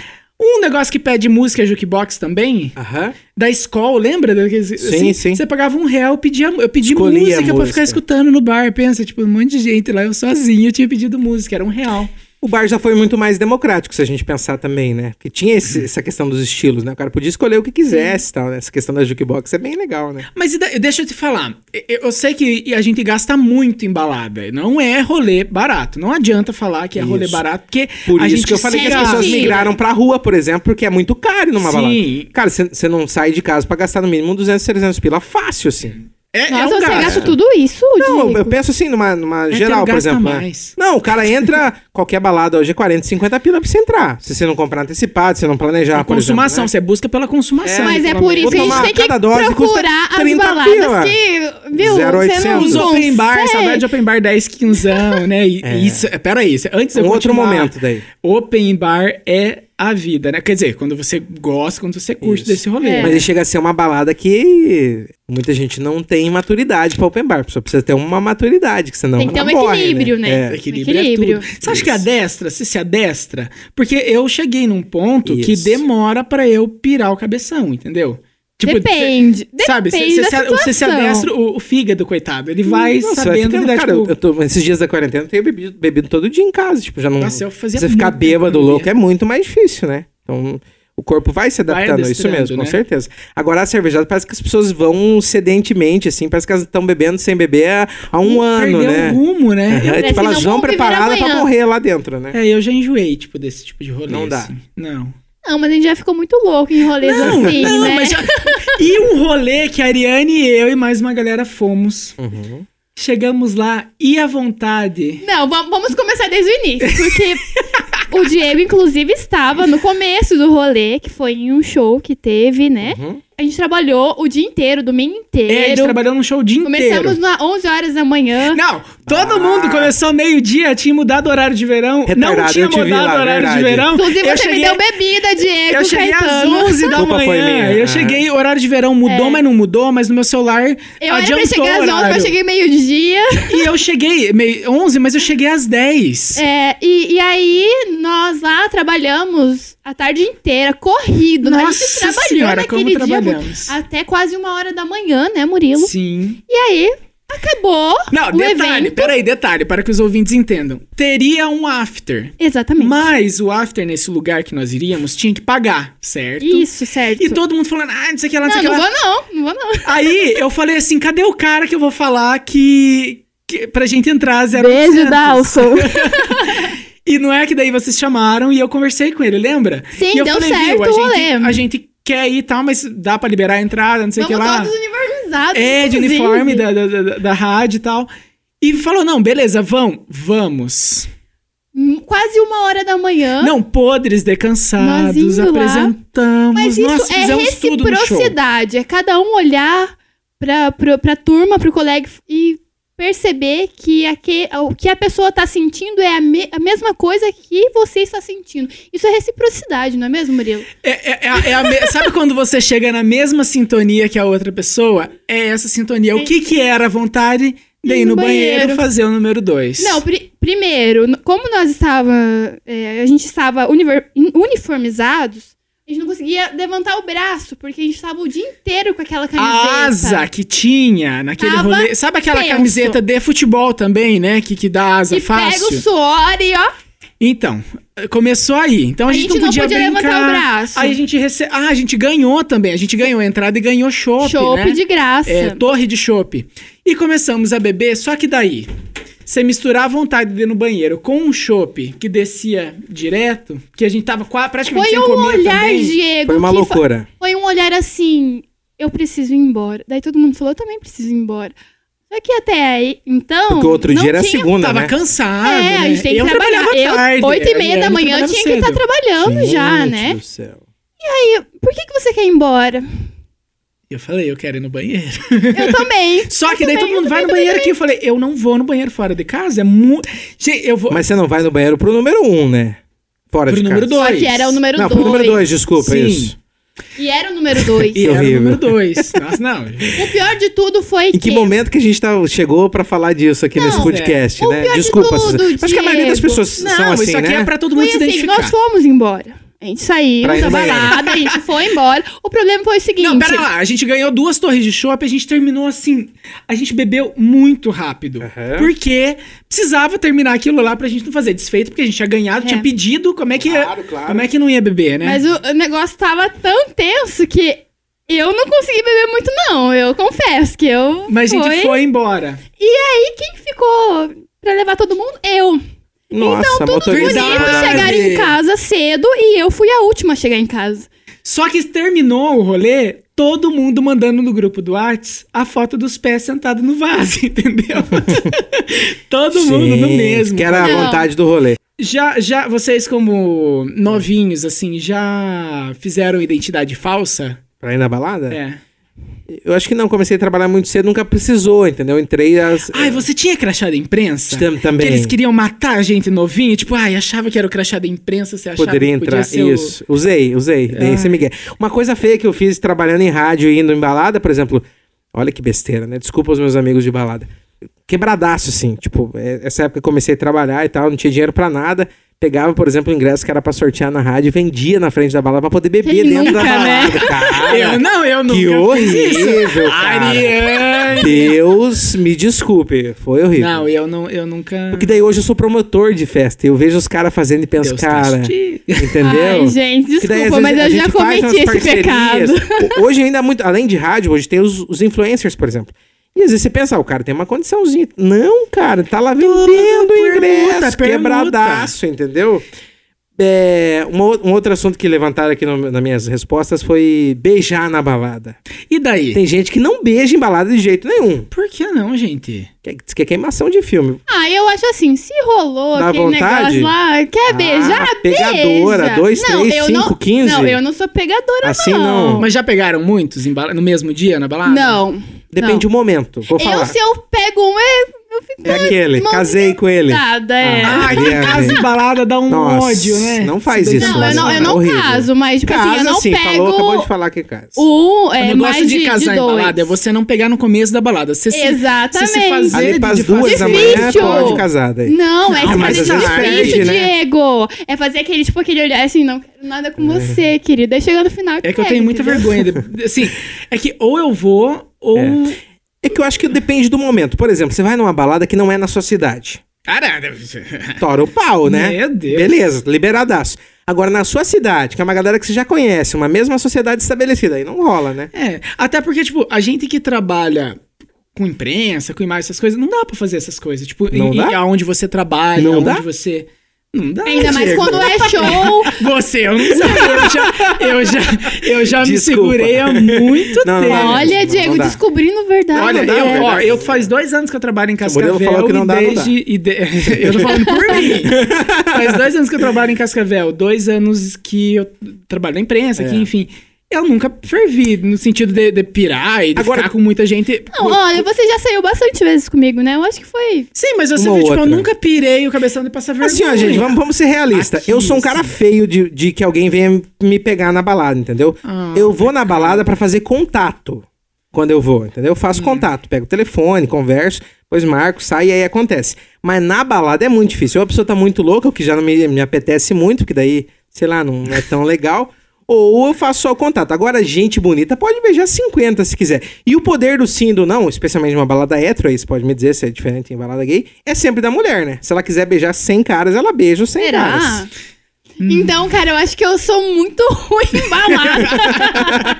um negócio que pede música jukebox também.
Aham.
Da escola, lembra? Daqueles- assim,
Sim, sim.
Você pagava um real, pedia, eu pedi música
a
pra
música.
ficar escutando no bar. Pensa, tipo, um monte de gente lá, eu sozinho, eu tinha pedido música, era um real.
O bar já foi muito mais democrático, se a gente pensar também, né? Porque tinha esse- essa questão dos estilos, né? O cara podia escolher o que quisesse e tal, né? Essa questão da jukebox é bem legal, né?
Mas deixa eu te falar, eu, sei que a gente gasta muito em balada, não é rolê barato. Não adianta falar que é rolê
Isso.
barato, porque
Por
a
isso
gente
que eu falei que as pessoas migraram pra rua, por exemplo, porque é muito caro numa
Sim.
balada. Cara, você não sai de casa pra gastar no mínimo 200, 300 pila fácil, assim.
É,
Nossa,
é um
você
gasto.
gasta tudo isso,
Não, eu,
Diego?
eu penso assim, numa, numa
É,
geral, por exemplo. né?
mais.
Não, o cara entra, qualquer balada hoje é 40, 50 pila pra você entrar. Se você não comprar antecipado, se você não planejar,
A
por
consumação,
exemplo,
você busca pela consumação.
É,
Mas é por isso que a gente
tomar
tem que procurar as
30
baladas
pila.
que, viu, você
0,800.
não
Os open bar, saudade de open bar 10, 15, né? E,
É.
isso, pera aí, antes
né?
eu
Um outro
continuar,
momento daí.
Open bar é a vida, né? Quer dizer, quando você gosta, quando você curte
Isso.
desse rolê.
É.
Mas aí chega a ser uma balada que muita gente não tem maturidade pra open bar. Pessoa precisa ter uma maturidade, que senão
Tem que ter um
morre,
equilíbrio, né?
É.
Um
Equilíbrio,
equilíbrio.
é tudo. Você acha que adestra? Você se adestra? Porque eu cheguei num ponto que
Isso.
demora pra eu pirar o cabeção, entendeu? Tipo,
Depende.
Sabe,
Depende
você, se adestra o, o fígado, coitado. Ele vai
Nossa,
sabendo
vai
dá,
cara,
tipo,
eu, eu tô, esses dias da quarentena eu tenho bebido, bebido todo dia em casa, tipo, já não.
Nossa, eu fazia
você ficar bêbado louco é muito mais difícil, né? Então, o corpo vai se
Vai
adaptando, é isso mesmo, com
né?
certeza. Agora, a cervejada parece que as pessoas vão sedentemente, assim, parece que elas estão bebendo sem beber há, há um ano,
Perdeu
né?
o rumo, né?
Aham,
Parece
tipo, elas vão preparadas pra
amanhã.
morrer lá dentro, né?
É, eu já enjoei, tipo, desse tipo de rolê.
Não dá.
assim. Não.
Não, mas a gente já ficou muito louco em rolês
Não,
assim,
não,
né?
mas já... E um rolê que a Ariane e eu e mais uma galera fomos.
Uhum.
Chegamos lá e à vontade.
Não, va- vamos começar desde o início, porque o Diego, inclusive, estava no começo do rolê, que foi em um show que teve, né?
Uhum.
A gente trabalhou o dia inteiro, domingo
É, a gente
inteiro.
trabalhou num show o dia
Começamos
inteiro.
às 11 horas da manhã.
Não, todo
Ah.
mundo começou meio-dia, tinha mudado o horário de verão. não tinha
eu
mudado
lá,
o horário de
verdade.
verão.
Inclusive,
eu
você
cheguei,
me deu bebida, Diego,
Eu cheguei às
Caetano.
11 da
Culpa foi
manhã.
minha.
Eu
Ah.
cheguei, o horário de verão mudou, mas não mudou, mas no meu celular
Eu era
adiantou
pra chegar
o
às 11,
horário.
mas cheguei meio-dia.
E eu cheguei, meio, 11, mas eu cheguei às 10.
É, e, e aí, nós lá trabalhamos a tarde inteira, corrido. né? a gente
Nossa
trabalhou
senhora, como
naquele dia
trabalhamos.
até quase uma hora da manhã, né, Murilo?
Sim.
E aí, acabou
Não, detalhe,
evento.
peraí, detalhe, para que os ouvintes entendam. Teria um after.
Exatamente.
Mas o after nesse lugar que nós iríamos tinha que pagar, certo?
Isso, certo.
E todo mundo falando, ah, não sei o que lá, não
Não,
sei o que
não
lá.
vou não, não vou não.
Aí eu falei assim, cadê o cara que eu vou falar que... que pra gente entrar 0800?
Beijo, Dalson.
E não é que daí vocês chamaram e eu conversei com ele, lembra?
Sim,
e eu
deu
falei,
certo
viu, a gente, a gente quer ir e tal, mas dá pra liberar a entrada, não sei o que lá.
todos uniformizados.
É, de
inclusive.
uniforme da, da, da, da rádio e tal. E falou, não, beleza, vão, vamos.
Hum, Quase uma hora da manhã.
Não, podres,
Nós
decansados, apresentamos,
Mas
nós
isso é
no show.
reciprocidade. É cada um olhar pra, pra, pra turma, pro colega e perceber que aque, o que a pessoa tá sentindo é a, me- a mesma coisa que você está sentindo. Isso é reciprocidade, não é mesmo, Murilo?
É, é- é a- é a me- Sabe quando você chega na mesma sintonia que a outra pessoa? É essa sintonia. O que que era a vontade de ir no
no
banheiro,
banheiro.
fazer o número dois?
Não, pri- primeiro, como nós estava, é, a gente estava uniformizados, a gente não conseguia levantar o braço, porque a gente estava o dia inteiro com aquela camiseta.
A asa que tinha naquele
Tava
rolê. Sabe aquela
tenso.
camiseta de futebol também, né? Que, que dá asa
que
fácil?
pega o suor e ó,
Então, começou aí. Então a,
A
gente,
gente
não
não
podia,
podia
brincar.
levantar o braço.
Aí a gente rece... Ah, a gente ganhou também. A gente ganhou a entrada e ganhou chopp,
chope
né?
de graça.
É, torre de chopp. E começamos a beber, só que daí, você misturar a vontade de ir no banheiro com um chopp que descia direto, que a gente tava qua- praticamente
Foi
sem
um
comer
olhar,
também.
Diego.
Foi uma loucura.
Foi, um olhar assim, eu preciso ir embora. Daí todo mundo falou, eu também preciso ir embora. Só que até aí, então.
Porque o outro dia era
tinha...
segunda,
Tava
né?
cansado,
É,
né?
a gente tem que
eu
trabalhar.
trabalhava
Eu,
tarde,
oito e
a
meia da manhã, eu
trabalhava
tinha que estar
cedo.
trabalhando já,
Gente
né?
do céu.
Aí, por que, que você quer ir embora?
Eu falei, eu quero ir no banheiro.
Eu também.
Só
Eu
que daí
também,
todo mundo vai no
também,
banheiro aqui. Eu falei, eu não vou no banheiro fora de casa. É muito. Gente, eu vou.
Mas você não vai no banheiro pro número um, né? Fora
Pro
de
número
casa.
dois.
Só que era o número
Não,
dois.
pro número dois, desculpa,
Sim.
isso.
E era o número dois.
E era o número dois. Nossa, não.
O pior de tudo foi
Em
que...
que momento que a gente tá, chegou pra falar disso aqui
Não,
nesse podcast,
é. O
né?
pior de
Desculpa.
tudo.
Acho que a maioria das pessoas
Não,
são assim,
isso aqui
né?
é pra todo mundo
Foi
se
assim,
identificar.
nós fomos embora. A gente saiu da balada, a gente foi embora. O problema foi o seguinte...
Não, pera lá. A gente ganhou duas torres de chopp. A gente terminou assim. A gente bebeu muito rápido.
Aham.
Porque precisava terminar aquilo lá pra gente não fazer desfeito, porque a gente tinha ganhado,
É.
tinha pedido. Como é que ia-
Claro, claro.
Como é que não ia beber, né?
Mas o, o negócio tava tão tenso que eu não consegui beber muito, não. Eu confesso que eu.
Mas a
foi...
gente foi embora.
E aí, quem ficou pra levar todo mundo? Eu.
Nossa,
então, tudo
motorista.
bonito
Verdade.
chegar em casa cedo e eu fui a última a chegar em casa.
Só que terminou o rolê, todo mundo mandando no grupo do Whats a foto dos pés sentados no vaso, entendeu? todo mundo no
Gente,
mesmo.
Que era a
Não.
vontade do rolê.
Já, já, vocês como novinhos, assim, já fizeram identidade falsa?
Pra ir na balada?
É.
Eu acho que não, comecei a trabalhar muito cedo, nunca precisou, entendeu? Entrei as.
Ai, você tinha crachá da imprensa?
Tam- também.
Que eles queriam matar a gente novinho? Tipo, ai, achava que era o crachá da imprensa, você achava
Poderia
que
entrar.
ser o-
Isso. Usei, usei. Dei esse migué. Uma coisa feia que eu fiz trabalhando em rádio e indo em balada, por exemplo. Olha que besteira, né? Desculpa os meus amigos de balada. Quebradaço, assim. Tipo, é- essa época eu comecei a trabalhar e tal, não tinha dinheiro pra nada. Pegava, por exemplo, o ingresso que era pra sortear na rádio e vendia na frente da balada pra poder beber
Quem
dentro da
nunca, né?
balada. Cara,
Eu não, eu nunca
que horrível, cara.
Ariane!
Deus me desculpe, foi horrível.
Não, eu não, eu nunca.
Porque daí hoje eu sou promotor de festa e eu vejo os caras fazendo e penso,
Deus te
cara,
castigue.
entendeu?
Ai, gente,
daí,
desculpa, mas
vezes, a
eu já cometi esse pecado.
Hoje ainda é muito, além de rádio, hoje tem os, os influencers, por exemplo. E às vezes você pensa, ah, o cara tem uma condiçãozinha. Não, cara, tá lá vendendo
permuta,
ingresso,
permuta.
quebradaço, entendeu? É, um, ou- um outro assunto que levantaram aqui no- nas minhas respostas foi beijar na balada.
E daí?
Tem gente que não beija em balada de jeito nenhum.
Por que não, gente?
Que, diz que é queimação de filme.
Ah, eu acho assim, se rolou
Dá
aquele
vontade?
negócio lá, quer
Ah,
beijar,
pegadora,
beija.
dois,
não,
três, cinco,
não,
quinze.
Não, eu não sou pegadora,
Assim
não.
não.
Mas já pegaram muitos em bala- no mesmo dia na balada?
Não.
Depende
não.
do momento. Vou falar.
Eu, se eu pego um, eu, eu fico
É aquele, casei com ele.
nada, é.
Ah,
Ah, que
Ariane.
casa de balada dá um
Nossa,
ódio, né?
não faz
Se
isso,
não, eu não, eu não
horrível.
caso, mas, tipo assim,
casa
eu não
sim,
pego
falou, acabou de falar que casa.
o
O
é,
negócio
mais
de
de,
casar
de
em balada é você não pegar no começo da balada. Você se-
Exatamente.
você se fazer
Ali
de-
pras
de
duas
fazer-
da manhã pode casar daí.
Não, é
Não,
que
mas
difícil,
perde, né?
Diego. É fazer aquele, tipo, aquele olhar assim, não quero nada com você, querido. Aí chega no final.
É que eu tenho muita vergonha. Assim, é que ou eu vou, ou.
É que eu acho que depende do momento. Por exemplo, você vai numa balada que não é na sua cidade.
Caralho.
Tora o pau, né?
Meu Deus.
Beleza, liberadaço. Agora, na sua cidade, que é uma galera que você já conhece, uma mesma sociedade estabelecida, aí não rola, né?
É, até porque, tipo, a gente que trabalha com imprensa, com imagem, essas coisas, não dá pra fazer essas coisas. Tipo,
Não
em,
dá?
aonde você trabalha,
Não
aonde
dá?
você. Não dá.
Ainda mais
Diego.
quando é show.
Você, eu não sei. Eu já, eu já, eu já me segurei há muito
Não, não
tempo.
mesmo.
Olha,
não
Diego, descobrindo verdade.
Olha,
não dá,
eu,
é
ó, eu faz dois anos que eu trabalho em Cascavel.
Falou que não dá, não dá.
desde, e de- eu tô falando por mim. faz dois anos que eu trabalho em Cascavel, dois anos que eu trabalho na imprensa,
É.
que, enfim. Eu nunca fervi, no sentido de, de pirar e de
Agora-
ficar com muita gente.
Não, olha, você já saiu bastante vezes comigo, né? Eu acho que foi.
Sim, mas você viu, tipo, eu nunca pirei o cabeção de passar vergonha.
Assim, ó, gente, vamos, vamos ser realistas.
Aqui,
eu sou um cara
assim.
feio de, de que alguém venha me pegar na balada, entendeu?
Ah,
eu vou na balada pra fazer contato quando eu vou, entendeu? Eu
Hum.
faço contato, pego o telefone, converso, depois marco, sai e aí acontece. Mas na balada é muito difícil. Ou a pessoa tá muito louca, o que já não me, me apetece muito, porque daí, sei lá, não é tão legal. Ou eu faço só o contato. Agora, gente bonita pode beijar 50 se quiser. E o poder do sim e do não, especialmente numa balada hétero, aí você pode me dizer se é diferente em balada gay, é sempre da mulher, né? Se ela quiser beijar 100 caras, ela beija os 100 caras.
Será? Então, cara, eu acho que eu sou muito ruim em balada.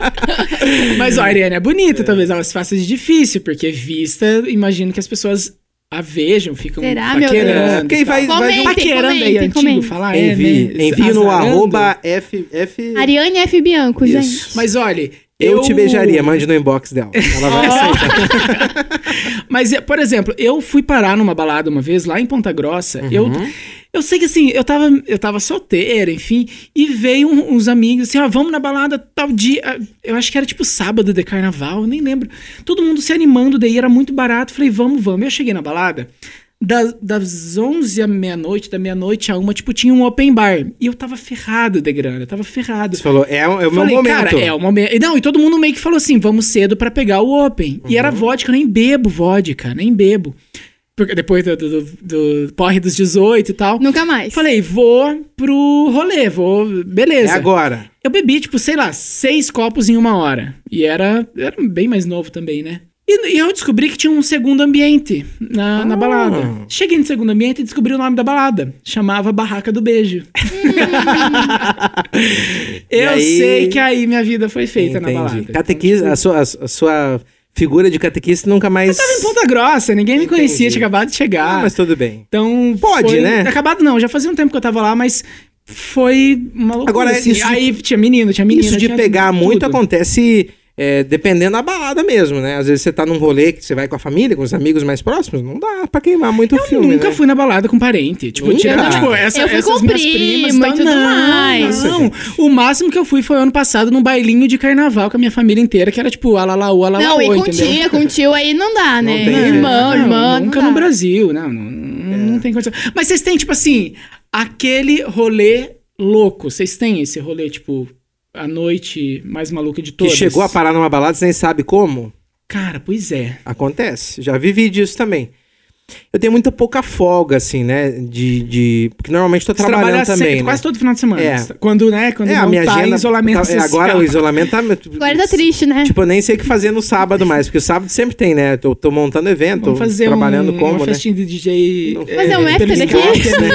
Mas, ó, a Ariane é bonita, talvez ela se faça de difícil, porque vista, imagino que as pessoas a vejam, ficam
Será, meu
paquerando.
Deus?
É, porque aí vai, vai
Comentem,
Paquerando aí,
comentem,
antigo
comentem.
falar, é,
Envie,
né?
envie no arroba F, F...
Ariane F. Bianco,
Isso.
gente.
Mas olha,
Eu, te beijaria, mande no inbox dela. Ela vai aceitar.
Mas, é, por exemplo, eu fui parar numa balada uma vez lá em Ponta Grossa.
Uhum.
Eu, eu sei que assim, eu tava, eu tava solteira, enfim, e veio um- uns amigos assim, ó, vamos na balada tal dia. Ah, Eu acho que era tipo sábado de carnaval, eu nem lembro. Todo mundo se animando, daí era muito barato. Falei, vamos, vamos. Eu cheguei na balada. Da- das 11 à meia-noite, da meia-noite a uma, tipo, tinha um open bar. E eu tava ferrado de grana, eu tava ferrado.
Você falou, é, o- é o meu
Falei,
momento.
cara, é o momento. E Não, e todo mundo meio que falou assim: vamos cedo pra pegar o Open. E
Uhum.
era vodka, eu nem bebo vodka, nem bebo. Porque depois do, do, do- do porre dos 18 e tal.
Nunca mais.
Falei, vou pro rolê, vou.
É
Beleza.
agora.
Eu bebi, tipo, sei lá, seis copos em uma hora. E era, era bem mais novo também, né? E, e eu descobri que tinha um segundo ambiente na, na
Ah.
balada. Cheguei no segundo ambiente e descobri o nome da balada. Chamava Barraca do Beijo. eu
aí-
sei que aí minha vida foi feita na
Entendi.
balada.
Catequista, a sua, a sua figura de catequista nunca mais...
Tava em Ponta Grossa, ninguém me
Entendi.
conhecia, tinha acabado de chegar.
Ah, mas tudo bem.
Então.
Pode,
foi-
né?
Acabado não, já fazia um tempo que eu tava lá, mas foi uma loucura.
Agora,
assim.
isso
Aí tinha menino, tinha menina.
Isso de pegar muito
tudo.
acontece é, dependendo da balada mesmo, né? Às vezes você tá num rolê que você vai com a família, com os amigos mais próximos, não dá pra queimar muito o
Eu
filme,
nunca
né?
fui na balada com parente. Tipo,
Nunca?
tirando, tipo, essa,
Eu fui
essas
com
minhas
primo
primas
e
tal.
tudo
não,
mais.
Não, o máximo que eu fui foi ano passado num bailinho de carnaval com a minha família inteira, que era tipo alalaú, alalaú,
Não, e com
entendeu?
tia, com tio aí não dá, né?
tem jeito.
irmão,
Não,
irmã.
Nunca
não
no. Brasil, não, não, não tem condição. Mas vocês têm, tipo assim, aquele rolê louco. Vocês têm esse rolê, tipo, a noite mais maluca de
Que
todas?
chegou a parar numa balada, você nem sabe como.
Cara, pois é.
Acontece. Já vivi disso também. Eu tenho muita pouca folga, assim, né? De. de porque normalmente tô
Você
trabalhando
trabalha
também.
sempre,
né?
quase todo final de semana.
É.
Quando, né? Quando
É, a
não
minha
tá em
agenda.
isolamento
tá- é, agora o isolamento tá.
Agora tá triste, né?
Tipo, eu nem sei o que fazer no sábado mais, porque o sábado sempre tem, né? Eu tô montando evento,
Vamos fazer
trabalhando
um,
como,
uma
né?
festinha de DJ.
Fazer um after aqui?
Skype, né?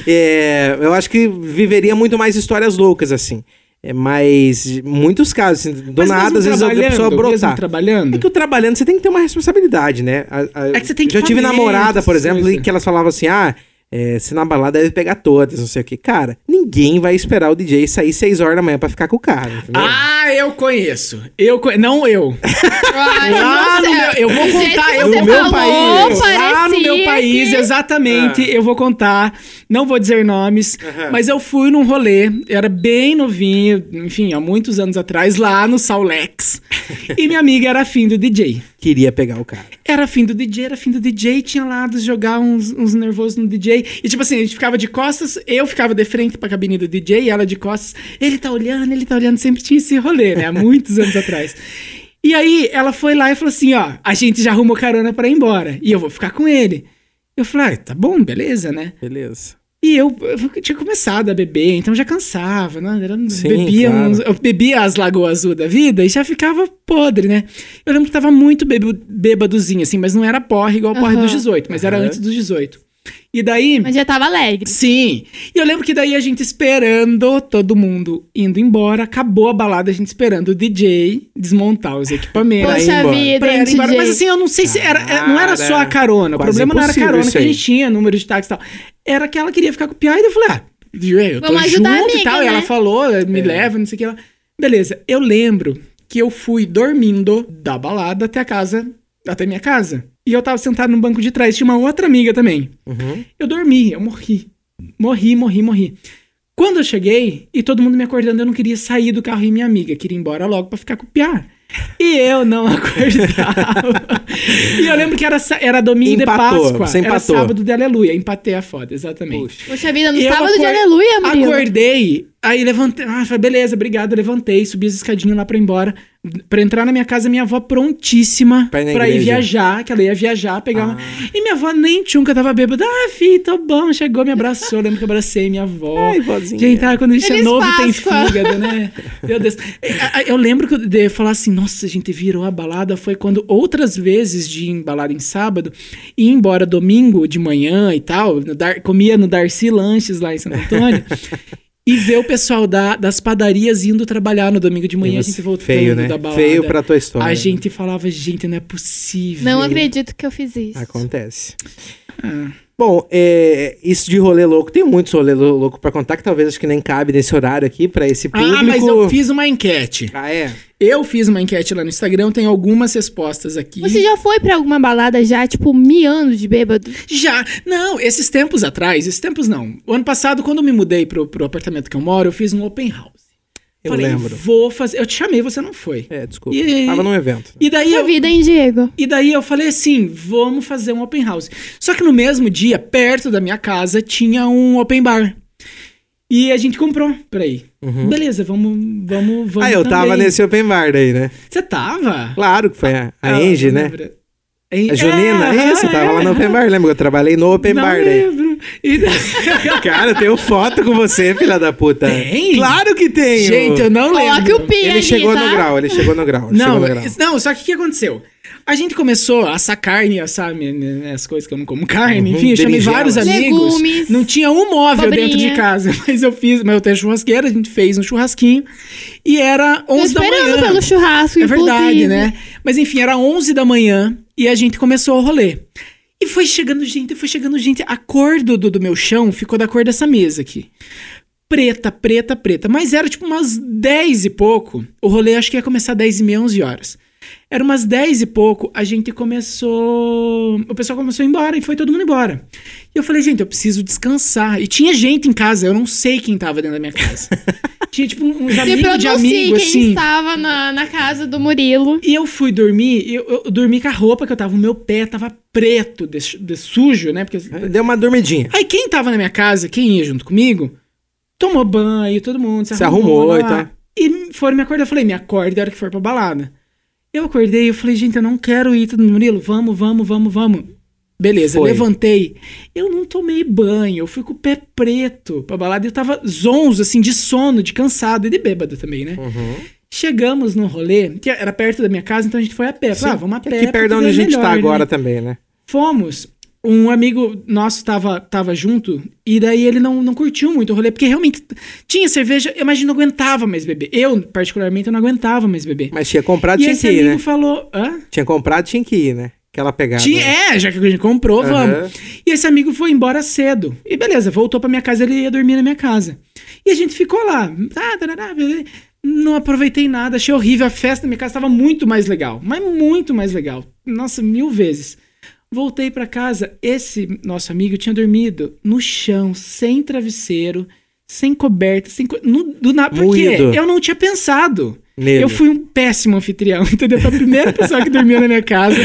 É, eu acho que viveria muito mais histórias loucas, assim. É, mas muitos casos, assim, do
Mas
nada, às vezes a pessoa brotar.
trabalhando.
É que o trabalhando você tem que ter uma responsabilidade, né? A- a-
É que você tem que
Já tive namorada, por exemplo,
coisas.
e que elas falavam assim: ah, é, se na balada deve pegar todas, não sei o quê. Cara, ninguém vai esperar o DJ sair 6 horas da manhã pra ficar com o cara, entendeu?
Ah, eu conheço. Eu conhe... Não eu.
Ai,
Lá no meu, eu vou contar,
que
eu no meu
falou,
país, lá no meu país,
que-
exatamente,
Ah.
eu vou contar. Não vou dizer nomes, mas eu fui num rolê, eu era bem novinho, enfim, há muitos anos atrás, lá no Saulex. e minha amiga era afim do DJ.
Queria pegar o cara.
Era fim do DJ, era fim do DJ, tinha lá de jogar uns, uns nervosos no DJ. E tipo assim, a gente ficava de costas, eu ficava de frente pra cabine do DJ, ela de costas. Ele tá olhando, ele tá olhando, sempre tinha esse rolê, né? Há muitos anos atrás. E aí ela foi lá e falou assim: ó, a gente já arrumou carona pra ir embora. E eu vou ficar com ele. Eu falei, ah, tá bom, beleza, né?
Beleza.
E eu, eu tinha começado a beber, então já cansava, né? Era,
Sim,
bebia
claro.
uns- eu bebia as Lagoas Azul da vida e já ficava podre, né? Eu lembro que tava muito bêbado- bêbadozinho, assim, mas não era porre igual porre
Aham.
dos 18, mas era
Aham.
antes dos 18. E daí.
Mas já tava alegre.
Sim. E eu lembro que daí a gente esperando, todo mundo indo embora, acabou a balada, a gente esperando o DJ desmontar os equipamentos.
Poxa vida,
Pra ir embora.
DJ.
Mas assim, eu não sei se era, é, não era só a carona. O problema não era a carona que a gente tinha, número de táxi e tal. Era que ela queria ficar com o Pia e eu falei, ah, eu tô
Vamos
junto e
amiga,
tal. E
né?
ela falou, me leva, não sei o que lá. Beleza, eu lembro que eu fui dormindo da balada até a casa, até minha casa. E eu tava sentado no banco de trás, tinha uma outra amiga também.
Uhum.
Eu dormi, eu morri. Morri, morri, morri. Quando eu cheguei e todo mundo me acordando, eu não queria sair do carro e minha amiga queria ir embora logo pra ficar com o Piá. E eu não acordava. e eu lembro que era, era domingo
Empatou,
de Páscoa.
você
Era
empatou.
sábado de aleluia. Empatei a foda, exatamente.
Puxa.
Poxa vida, no
E
sábado de aleluia, Murilo.
Acordei, aí levantei. Ah, falei, beleza, obrigado. Levantei, subi as escadinhas lá pra ir embora. Pra entrar na minha casa, minha avó prontíssima
Pra
pra,
ir
viajar, que ela ia viajar, pegar uma... E minha avó nem tchunca tava bêbada. Ah, filho, tô bom. Chegou, me abraçou. Eu lembro que eu abracei minha avó.
Ai, vozinha.
Gente, ah, quando a gente é
Feliz
novo tem fígado, né? Meu Deus. Eu- Eu lembro que eu de falar assim, nossa, a gente virou a balada. Foi quando outras vezes de ir em balada em sábado, e ir embora domingo de manhã e tal, no Dar- comia no Darcy Lanches lá em Santo Antônio. E ver o pessoal da- das padarias indo trabalhar no domingo de manhã, a gente voltando
Feio, né?
da balada.
Feio pra tua história.
A gente falava, gente, não é possível.
Não acredito que eu fiz isso.
Acontece.
Ah.
Bom, é, isso de rolê louco, tem muitos rolê lou- louco pra contar, que talvez acho que nem cabe nesse horário aqui pra esse público.
Ah, mas eu fiz uma enquete.
Ah, é?
Eu fiz uma enquete lá no Instagram, tem algumas respostas aqui.
Você já foi pra alguma balada já, tipo, miando de bêbado?
Já. Não, esses tempos atrás, esses tempos não. O ano passado, quando eu me mudei pro, pro apartamento que eu moro, eu fiz um open house.
Eu
Falei,
lembro.
vou fazer. Eu te chamei, você não foi.
É, desculpa.
E-
Tava num evento.
E daí,
Sua
eu,
vida, hein, Diego?
e daí eu falei assim: vamos fazer um open house. Só que no mesmo dia, perto da minha casa, tinha um open bar. E a gente comprou pra ir. Beleza, vamos, vamos, vamos.
Uhum. ah, eu tava
também.
nesse open bar daí, né?
Você tava?
Claro que foi a, a
Ah,
Angie, né?
lembro.
A Junina,
É,
isso, tava lá no open bar, lembra? Eu trabalhei no open
não
bar daí.
lembro. E-
Cara, eu tenho foto com você, filha da puta.
Tem?
Claro que tem.
Gente, eu não lembro.
Coloque o pi
Ele
ali,
chegou
tá?
no grau, ele chegou no grau. ele
Não,
chegou no grau.
não, só que o que aconteceu? A gente começou a assar carne, assar né, né, as coisas que eu não como carne,
Uhum,
enfim, eu chamei vários amigos.
Legumes.
Não tinha um móvel dentro de casa, mas eu fiz, mas eu tenho churrasqueira, a gente fez um churrasquinho e era
Tô
11 da
esperando
manhã.
pelo churrasco,
É verdade,
inclusive.
né? Mas enfim, era 11 da manhã e a gente começou o rolê. E foi chegando gente, foi chegando gente. A cor do, do, meu chão ficou da cor dessa mesa aqui. Preta, preta, preta. Mas era tipo umas 10 e pouco. O rolê acho que ia começar 10 e meia, 11 horas. Era umas 10 e pouco, a gente começou. O pessoal começou a ir embora e foi todo mundo embora. E eu falei, gente, eu preciso descansar. E tinha gente em casa, eu não sei quem tava dentro da minha casa. tinha tipo uns amigos de
pronuncie
amigo,
quem
assim.
estava na, na casa do Murilo.
E eu fui dormir, eu, eu dormi com a roupa que eu tava, o meu pé tava preto, de, de sujo, né? Porque...
Deu uma dormidinha.
Aí quem tava na minha casa, quem ia junto comigo, tomou banho, todo mundo se,
Se arrumou
lá,
e tal.
E foram me acordar, eu falei, me acorde a hora que for pra balada. Eu acordei, eu falei, gente, eu não quero ir, todo mundo, Murilo, vamos, vamos, vamos, vamos. Beleza,
Foi.
levantei. Eu não tomei banho, eu fui com o pé preto pra balada e eu tava zonzo, assim, de sono, de cansado e de bêbado também, né?
Uhum.
Chegamos no rolê, que era perto da minha casa, então a gente foi a pé. Falei, ah, vamos a pé.
Aqui perto onde a
é
gente tá
melhor, né?
agora também, né?
Fomos. Um amigo nosso tava, tava junto, e daí ele não, não curtiu muito o rolê, porque realmente tinha cerveja, eu imagino não aguentava mais beber. Eu, particularmente, eu não aguentava mais beber.
Mas tinha comprado,
e
tinha que ir,
amigo
né?
falou. Hã?
Tinha comprado, tinha que ir, né? Aquela pegada.
Tinha, é, já que a gente comprou,
Aham.
vamos. E esse amigo foi embora cedo. E beleza, voltou pra minha casa, ele ia dormir na minha casa. E a gente ficou lá. Tarará, beleza. Não aproveitei nada, achei horrível. A festa na minha casa estava muito mais legal. Mas muito mais legal. Nossa, mil vezes. Voltei pra casa, esse nosso amigo tinha dormido no chão, sem travesseiro, sem coberta, sem co... no, do nada. Por quê?
Moído.
Eu não tinha pensado.
Nele.
Eu fui um péssimo anfitrião, entendeu? Foi a primeira pessoa que dormiu na minha casa.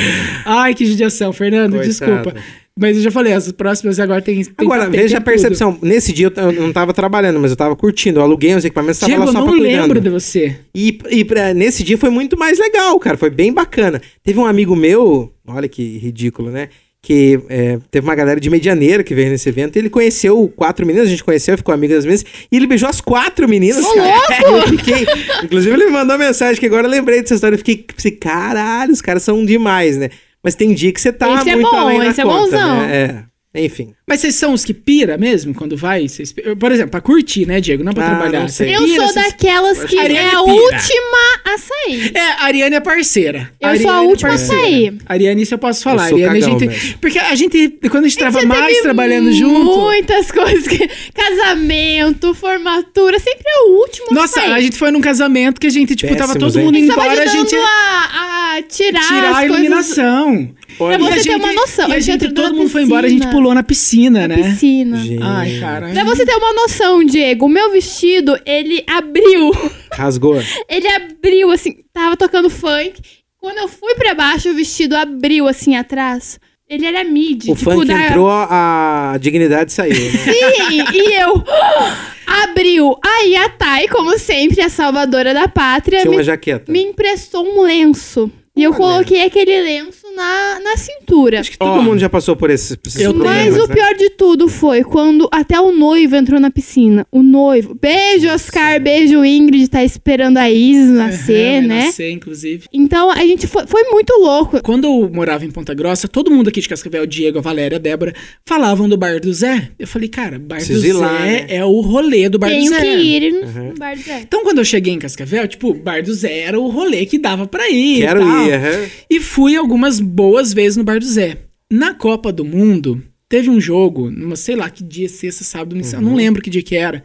Ai, que judiação, Fernando,
Coitado.
desculpa. Mas eu já falei, as próximas agora tem. tem
Agora,
tem-
veja a
tem tudo.
percepção. Nesse dia eu eu não tava trabalhando, mas eu tava curtindo. Eu aluguei uns equipamentos, tava
Diego,
lá
eu
só
não
pra cuidando.
lembro de você.
E, e pra- nesse dia foi muito mais legal, cara. Foi bem bacana. Teve um amigo meu, olha que ridículo, né? Que é, teve uma galera de Medianeira que veio nesse evento. Ele conheceu quatro meninas, a gente conheceu, ficou amigo das meninas. E ele beijou as quatro meninas. Eu fiquei. Inclusive, ele me mandou uma mensagem que agora eu lembrei dessa história. Eu fiquei assim, caralho, os caras são demais, né? Mas tem dia que você tá
Esse é
muito
bom,
além da
esse é
conta,
bonzão.
né? É. Enfim.
Mas vocês são os que pira mesmo quando vai? Vocês Por exemplo, pra curtir, né, Diego? Não pra
Ah,
trabalhar.
não
Eu
pira,
sou
vocês-
daquelas que é a
pira.
última a sair.
É, a Ariane é parceira.
Eu sou a
Ariane é
última a
parceira.
sair.
Ariane, isso eu posso falar.
Eu sou
Ariane, a gente.
mesmo.
Porque a gente, quando a gente tava
Já
mais trabalhando junto.
Muitas coisas. que- Casamento, formatura, sempre é o último
Nossa,
a sair.
a gente foi num casamento que a gente, tipo, tava todo
hein?
mundo indo
Tava
embora, a gente
a, a tirar,
tirar
as
a
coisas
iluminação.
Pra
E a
você ter uma noção.
E
A
a
gente
gente, todo mundo foi embora, a gente pulou na piscina,
na
né?
piscina.
Gente,
Ai, cara.
Pra você ter uma noção, Diego, o meu vestido, ele abriu.
Rasgou.
Ele abriu, assim, tava tocando funk. Quando eu fui pra baixo, o vestido abriu, assim, atrás. Ele era mid.
O
tipo,
funk
da-
entrou, a a dignidade saiu, né?
Sim, e eu... Abriu. Aí a Thay, como sempre, a salvadora da pátria,
Tinha
me,
uma jaqueta.
me emprestou um lenço. E eu
Olha.
coloquei aquele lenço na, na cintura.
Acho que todo
Ó,
mundo já passou por esses, esses
eu
problemas,
Mas o
né?
pior de tudo foi quando até o noivo entrou na piscina. O noivo. Beijo, Oscar. Beijo, Ingrid. Tá esperando a Isis nascer,
Aham,
né?
Nascer, inclusive.
Então a gente foi, foi muito louco.
Quando eu morava em Ponta Grossa, todo mundo aqui de Cascavel, o Diego, a Valéria, a Débora, falavam do Bar do Zé. Eu falei, cara, Bar
Preciso
do Zé
lá, né?
é o rolê do Bar
Tenho
do Zé.
que ir no,
Uhum.
no bar do Zé.
Então, quando eu cheguei em Cascavel, tipo, Bar do Zé era o rolê que dava pra ir.
Quero
e tal.
Aham.
E fui algumas boas vezes no Bar do Zé. Na Copa do Mundo, teve um jogo, sei lá que dia, sexta, sábado,
Uhum.
não lembro que dia que era.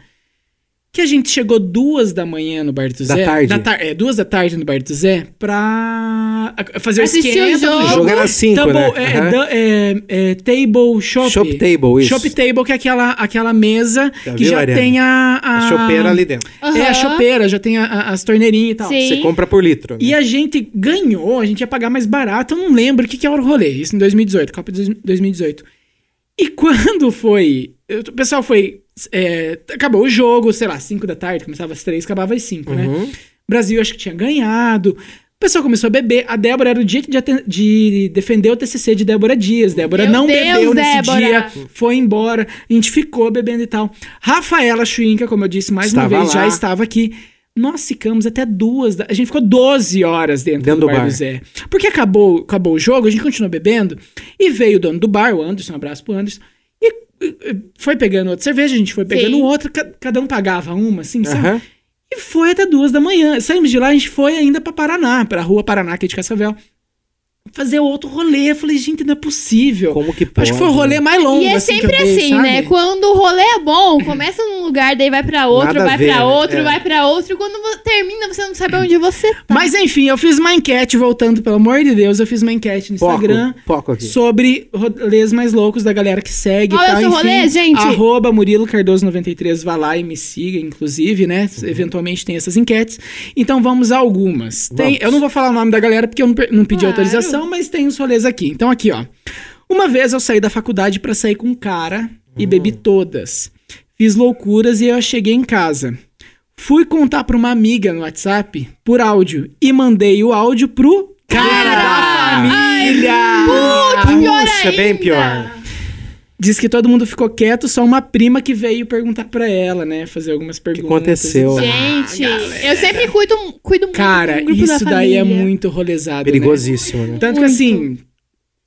Que a gente chegou duas da manhã no Bar do
Da
Zé.
tarde?
tar- é, duas da tarde no Bar do Zé pra fazer o
Assistir o jogo.
O
jogo.
jogo era cinco,
Double,
né?
é, da- é, é, table shop.
Shop table, isso.
Shop table, que é aquela, aquela mesa
Já
que
viu,
já
Ariane?
tem a... A,
A chopeira ali dentro.
É, a chopeira, já tem a- a- as torneirinhas e tal.
Sim.
Você compra por litro. né?
E a gente ganhou, a gente ia pagar mais barato, eu não lembro o que, que era o rolê. Isso em 2018, Copa de 2018. E quando foi. O pessoal foi. É, acabou o jogo, sei lá, 5 da tarde, começava às 3, acabava às 5, né?
Uhum.
O Brasil acho que tinha ganhado. O pessoal começou a beber. A Débora era o dia de, de defender o TCC de Débora Dias. Débora
Meu
não
Deus,
bebeu nesse
Débora.
dia, foi embora. A gente ficou bebendo e tal. Rafaela Schwinka, como eu disse mais
Estava
uma vez,
lá.
já estava aqui. Nós ficamos até duas. Da... A gente ficou 12 horas dentro,
Dentro
do
do
bar,
bar.
do Zé. Porque acabou, acabou o jogo, a gente continuou bebendo. E veio o dono do bar, o Anderson, um abraço pro Anderson. Foi pegando outra cerveja, a gente foi pegando
Sim.
outra, ca- cada um pagava uma, assim, sabe?
Aham.
E foi até duas da manhã. Saímos de lá, a gente foi ainda pra Paraná, pra rua Paraná, aqui de Cascavel. Fazer outro rolê. Eu falei, gente, não é possível.
Como que pode?
Acho que foi o rolê mais longo.
E é
assim, que
sempre
eu dei,
assim,
sabe?
né? Quando o rolê é bom, começa num lugar, daí vai pra outro,
Nada
vai
ver,
pra
né?
outro,
É.
vai pra outro. E quando termina, você não sabe onde você tá.
Mas enfim, eu fiz uma enquete, voltando, pelo amor de Deus, eu fiz uma enquete no
Foco,
Instagram
foco aqui.
sobre rolês mais loucos da galera que segue.
Qual
e
é o
tal,
seu
enfim,
rolê, gente?
Arroba Murilo Cardoso 93, vá lá e me siga, inclusive, né?
Uhum.
Eventualmente tem essas enquetes. Então vamos a algumas. Tem,
Vamos.
eu não vou falar o nome da galera porque eu não, não pedi
Claro.
autorização, mas tem os rolês aqui. Então aqui, ó. Uma vez eu saí da faculdade pra sair com um cara e
Uhum.
bebi todas. Fiz loucuras e eu cheguei em casa. Fui contar pra uma amiga no WhatsApp por áudio e mandei o áudio pro cara da família!
Putz, pior
Puxa,
ainda.
bem pior.
Diz que todo mundo ficou quieto, só uma prima que veio perguntar pra ela, né? Fazer algumas perguntas.
aconteceu?
Gente, eu sempre cuido, cuido muito
Cara,
do grupo da
isso daí é muito rolezado, né?
Perigosíssimo, né?
Tanto que
Muito.
assim,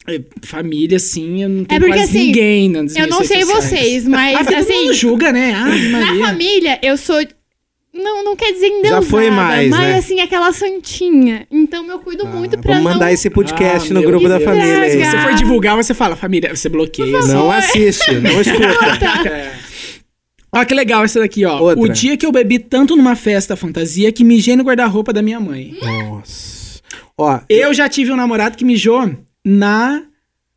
é, família, assim, eu não tenho
porque,
quase
assim,
ninguém nas
Eu não
redes
sei
sociais.
vocês, mas
Ah, todo
assim,
mundo julga, né? Ah,
na família eu sou. Não, não quer dizer endeusada,
foi mais,
mas
né?
assim, aquela santinha. Então eu cuido muito pra
Vamos
não...
mandar esse podcast
Ah,
no grupo da
Deus.
família aí.
Se você for divulgar, você fala, família, você bloqueia. assim.
Não assiste, não escuta.
É. Ó, que legal essa daqui, ó.
Outra.
O dia que eu bebi tanto numa festa fantasia que mijei no guarda-roupa da minha mãe.
Nossa. Ó,
Eu já tive um namorado que mijou na,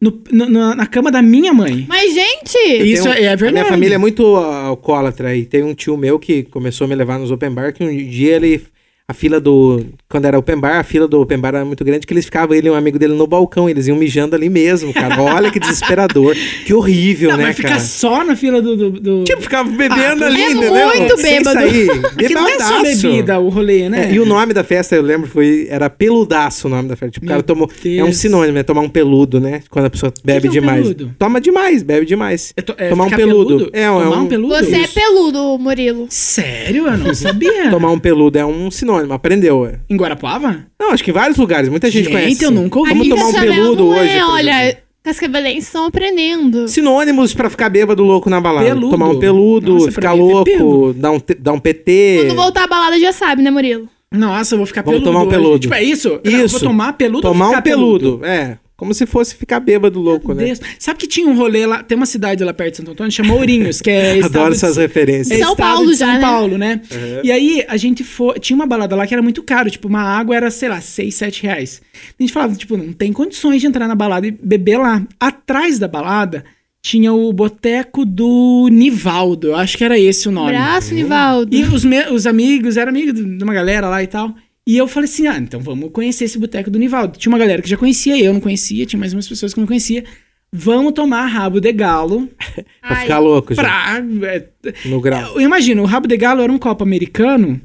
no- no- na, na cama da minha mãe.
Mas, gente...
Isso
um-
é, é
A
verdade.
minha família é muito ah, alcoólatra e tem um tio meu que começou a me levar nos open bar que um dia ele a fila do quando era open bar, a fila do open bar era muito grande que eles ficavam ele e um amigo dele no balcão, eles iam mijando ali mesmo, cara. Olha que desesperador, que horrível,
Não,
né,
mas ficar
cara?
só na fila do. do, do-
Tipo, ficava bebendo
Ah,
ali,
é
entendeu?
muito
Sem
bêbado.
sair.
Porque não é só bebida o rolê, né?
É, e o nome da festa, eu lembro, foi era peludaço o nome da festa. Tipo, o cara tomou. É um
Deus.
sinônimo, né? Tomar um peludo, né? Quando a pessoa bebe
que é um
demais.
peludo?
Toma demais, bebe demais.
É to- é
tomar um
ficar
peludo. É, é
Tomar
um-
um peludo?
Você é peludo, Murilo.
Sério? Eu não sabia.
Tomar um peludo é um sinônimo, aprendeu. é.
Em Guarapuava?
Não, acho que em vários lugares, muita gente,
Gente,
conhece.
eu nunca ouvi.
Vamos tomar um peludo hoje.
É,
por
olha,
exemplo.
cascavelenses estão aprendendo.
Sinônimos pra ficar bêbado louco na balada.
Peludo.
Tomar um peludo,
Nossa,
ficar
é
louco, dar um, dar um PT.
Quando voltar à balada já sabe, né, Murilo?
Nossa, eu vou ficar
Vamos
peludo.
tomar um
hoje.
peludo.
Tipo, é isso? Eu
Isso.
vou tomar peludo ou
Tomar
ficar
um peludo. É. Como se fosse ficar bêbado louco, né?
Deus. Sabe que tinha um rolê lá, tem uma cidade lá perto de Santo Antônio, chama Ourinhos, que é estado
Adoro
de-
essas referências.
é
São Paulo
de
já,
São
né?
Paulo, né?
Uhum.
E aí a gente foi. Tinha uma balada lá que era muito caro. Tipo, uma água era, sei lá, 6, 7 reais. A gente falava, tipo, não tem condições de entrar na balada e beber lá. Atrás da balada tinha o boteco do Nivaldo. Eu acho que era esse o nome.
Abraço, Nivaldo.
E os, me- os amigos, era amigo de uma galera lá e tal. E eu falei assim: ah, então vamos conhecer esse boteco do Nivaldo. Tinha uma galera que já conhecia, eu não conhecia, tinha mais umas pessoas que não conhecia. Vamos tomar rabo de galo
Pra ficar louco já.
pra. é,
No grau.
eu imagino, o rabo de galo era um copo americano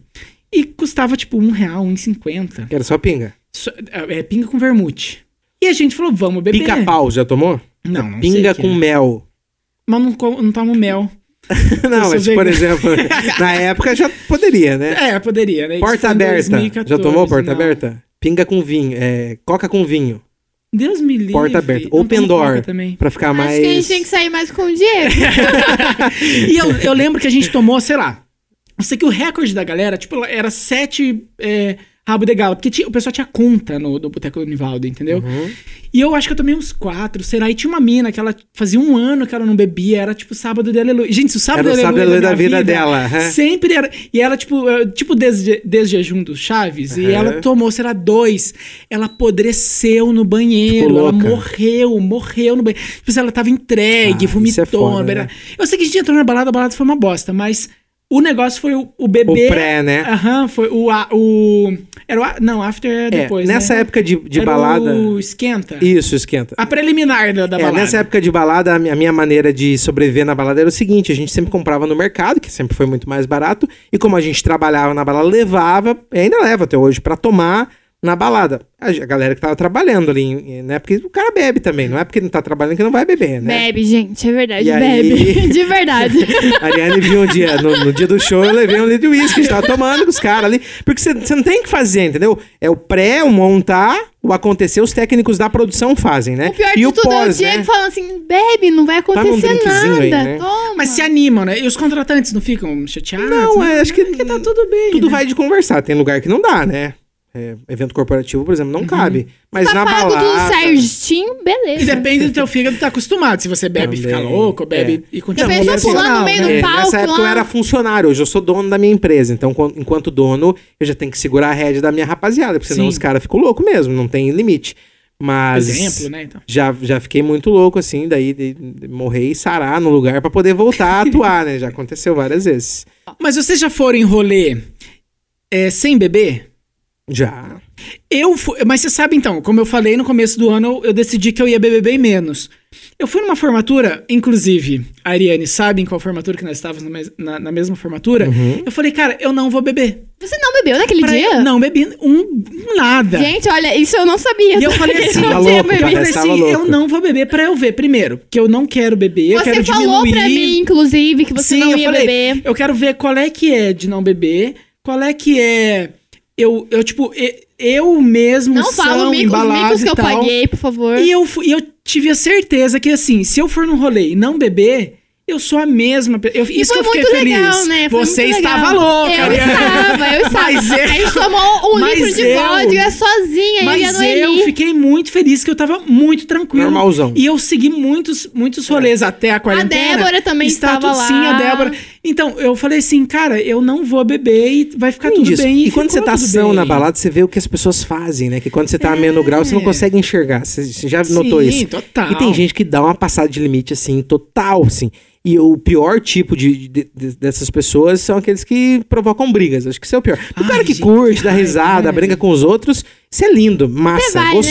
e custava tipo um real, um cinquenta.
Era só pinga.
Só- É, pinga com vermute. E a gente falou, vamos beber.
Pica-pau, já tomou?
Não, não
Pinga com
é.
mel.
Mas não, não tomo mel.
Não, mas por exemplo, na época já poderia, né?
É, poderia, né?
Porta aberta.
2014,
Já tomou porta
não.
aberta? Pinga com vinho. É, coca com vinho.
Deus me livre.
Porta aberta.
Não
Open door.
Também.
Pra ficar mais.
Acho que a gente tem que sair mais com o Diego.
E eu, eu lembro que a gente tomou, sei lá. Eu sei que o recorde da galera, tipo, era sete é, rabo de galo. Porque tinha- o pessoal tinha conta no, do Boteco do Nivaldo, entendeu?
Uhum.
E eu acho que eu tomei uns quatro, será? E tinha uma mina que ela fazia um ano que ela não bebia, era tipo sábado de aleluia. Gente, o sábado
Era o
de
sábado de aleluia
da,
da
minha
vida dela.
Sempre era. E ela, tipo, tipo desde, desde jejum do Chaves, e
Uhum.
ela tomou, será, dois. Ela apodreceu no banheiro, ela morreu, morreu no banheiro. Tipo, ela tava entregue,
Ah,
vomitou.
isso é foda, né?
Eu sei que a gente entrou na balada, a balada foi uma bosta, mas o negócio foi o, o bebê.
O pré, né?
Aham, foi o, a- o. Era o. a- Não, after é
É,
depois.
nessa
né?
época de, de
Era
balada.
O esquenta.
Isso, esquenta.
A preliminar da, da
É,
balada.
nessa época de balada, a minha, a minha maneira de sobreviver na balada era o seguinte: a gente sempre comprava no mercado, que sempre foi muito mais barato, e como a gente trabalhava na balada, levava, e ainda leva até hoje, pra tomar na balada. A, galera que tava trabalhando ali, né? Porque o cara bebe também, não é porque não tá trabalhando que não vai beber, né?
Bebe, gente, é verdade,
E aí-
bebe. De verdade.
A Ariane viu um dia, no, no dia do show, eu levei um litro de uísque, a gente tava tomando com os caras ali. Porque você não tem o que fazer, entendeu? É o pré, o montar, o acontecer, os técnicos da produção fazem, né?
O pior
e
de
o
tudo é o
pós,
Diego
né?
falando assim, bebe, não vai
Tá
acontecer
drinkzinho
nada.
aí, né?
Toma.
Mas se animam, né? E os contratantes não ficam chateados?
Não, é, acho que-
Porque tá tudo bem.
Tudo
né?
vai de conversar. Tem lugar que não dá, né? É, evento corporativo, por exemplo, não cabe. Mas
tá
na
pago
balada...
tudo certinho,
E
beleza.
depende do teu fígado tá acostumado. Se você bebe e fica louco, bebe
é.
e continua.
Pensou
profissional,
pulando no meio do?
É,
palco
nessa época eu
lá.
era funcionário, hoje eu sou dono da minha empresa. Então, quan- enquanto dono, eu já tenho que segurar a rédea da minha rapaziada, porque senão
Sim.
os caras ficam loucos mesmo, não tem limite. Mas
Exemplo, né? Então.
já, já fiquei muito louco, assim, daí de, de morrer e sarar no lugar pra poder voltar a atuar, né? Já aconteceu várias vezes.
Mas vocês já foram em rolê é, sem beber?
Já.
Eu fui, mas você sabe então, como eu falei no começo do ano, eu, eu decidi que eu ia beber bem menos. Eu fui numa formatura, inclusive, a Ariane sabe em qual formatura que nós estávamos na, na- na mesma formatura.
Uhum.
Eu falei, cara, eu não vou beber.
Você não bebeu naquele
Pra-
dia?
Não bebi um nada.
Gente, olha, isso eu não sabia.
E eu falei
Que
assim,
não
tá
tinha
louco.
Eu assim,
louco.
eu não vou beber pra eu ver primeiro, porque eu não quero beber, eu
Você
quero
falou
diminuir.
pra mim, inclusive, que você
Sim,
não
eu
ia
falei,
beber.
Eu quero ver qual é que é de não beber, qual é que é eu, eu tipo, eu mesmo
Não fala
são
o mico, os micos que
e
eu
tal.
paguei, por favor.
E eu, e eu tive a certeza que, assim, se eu for num rolê e não beber, eu sou a mesma. pe- Eu,
E
isso
foi
que eu fiquei
muito
feliz.
legal, né? Foi
Você
muito legal.
estava louca,
Eu
Ariane.
estava, eu estava.
Mas eu-
A gente tomou um
Mas
litro de
eu-
vodka sozinha, e a
Mas eu fiquei muito feliz que eu tava muito tranquilo.
Normalzão.
E eu segui muitos, muitos rolês até a quarentena.
Débora também
Está
estava
tudo- Sim, a
lá.
Débora. Então, eu falei assim, cara, eu não vou beber e vai ficar tudo
disso,
bem.
E, quando você tá ação
bem.
na balada, você vê o que as pessoas fazem, né? Que quando você tá a menos grau, você não consegue enxergar. Você, você já notou
Sim,
isso?
total.
E tem gente que dá uma passada de limite, assim, total, assim. E o pior tipo de, de- de- dessas pessoas são aqueles que provocam brigas. Acho que isso é o pior. O
Ai,
cara que
gente,
curte, dá risada,
né?
brinca com os outros, isso é lindo, massa,
vai, né?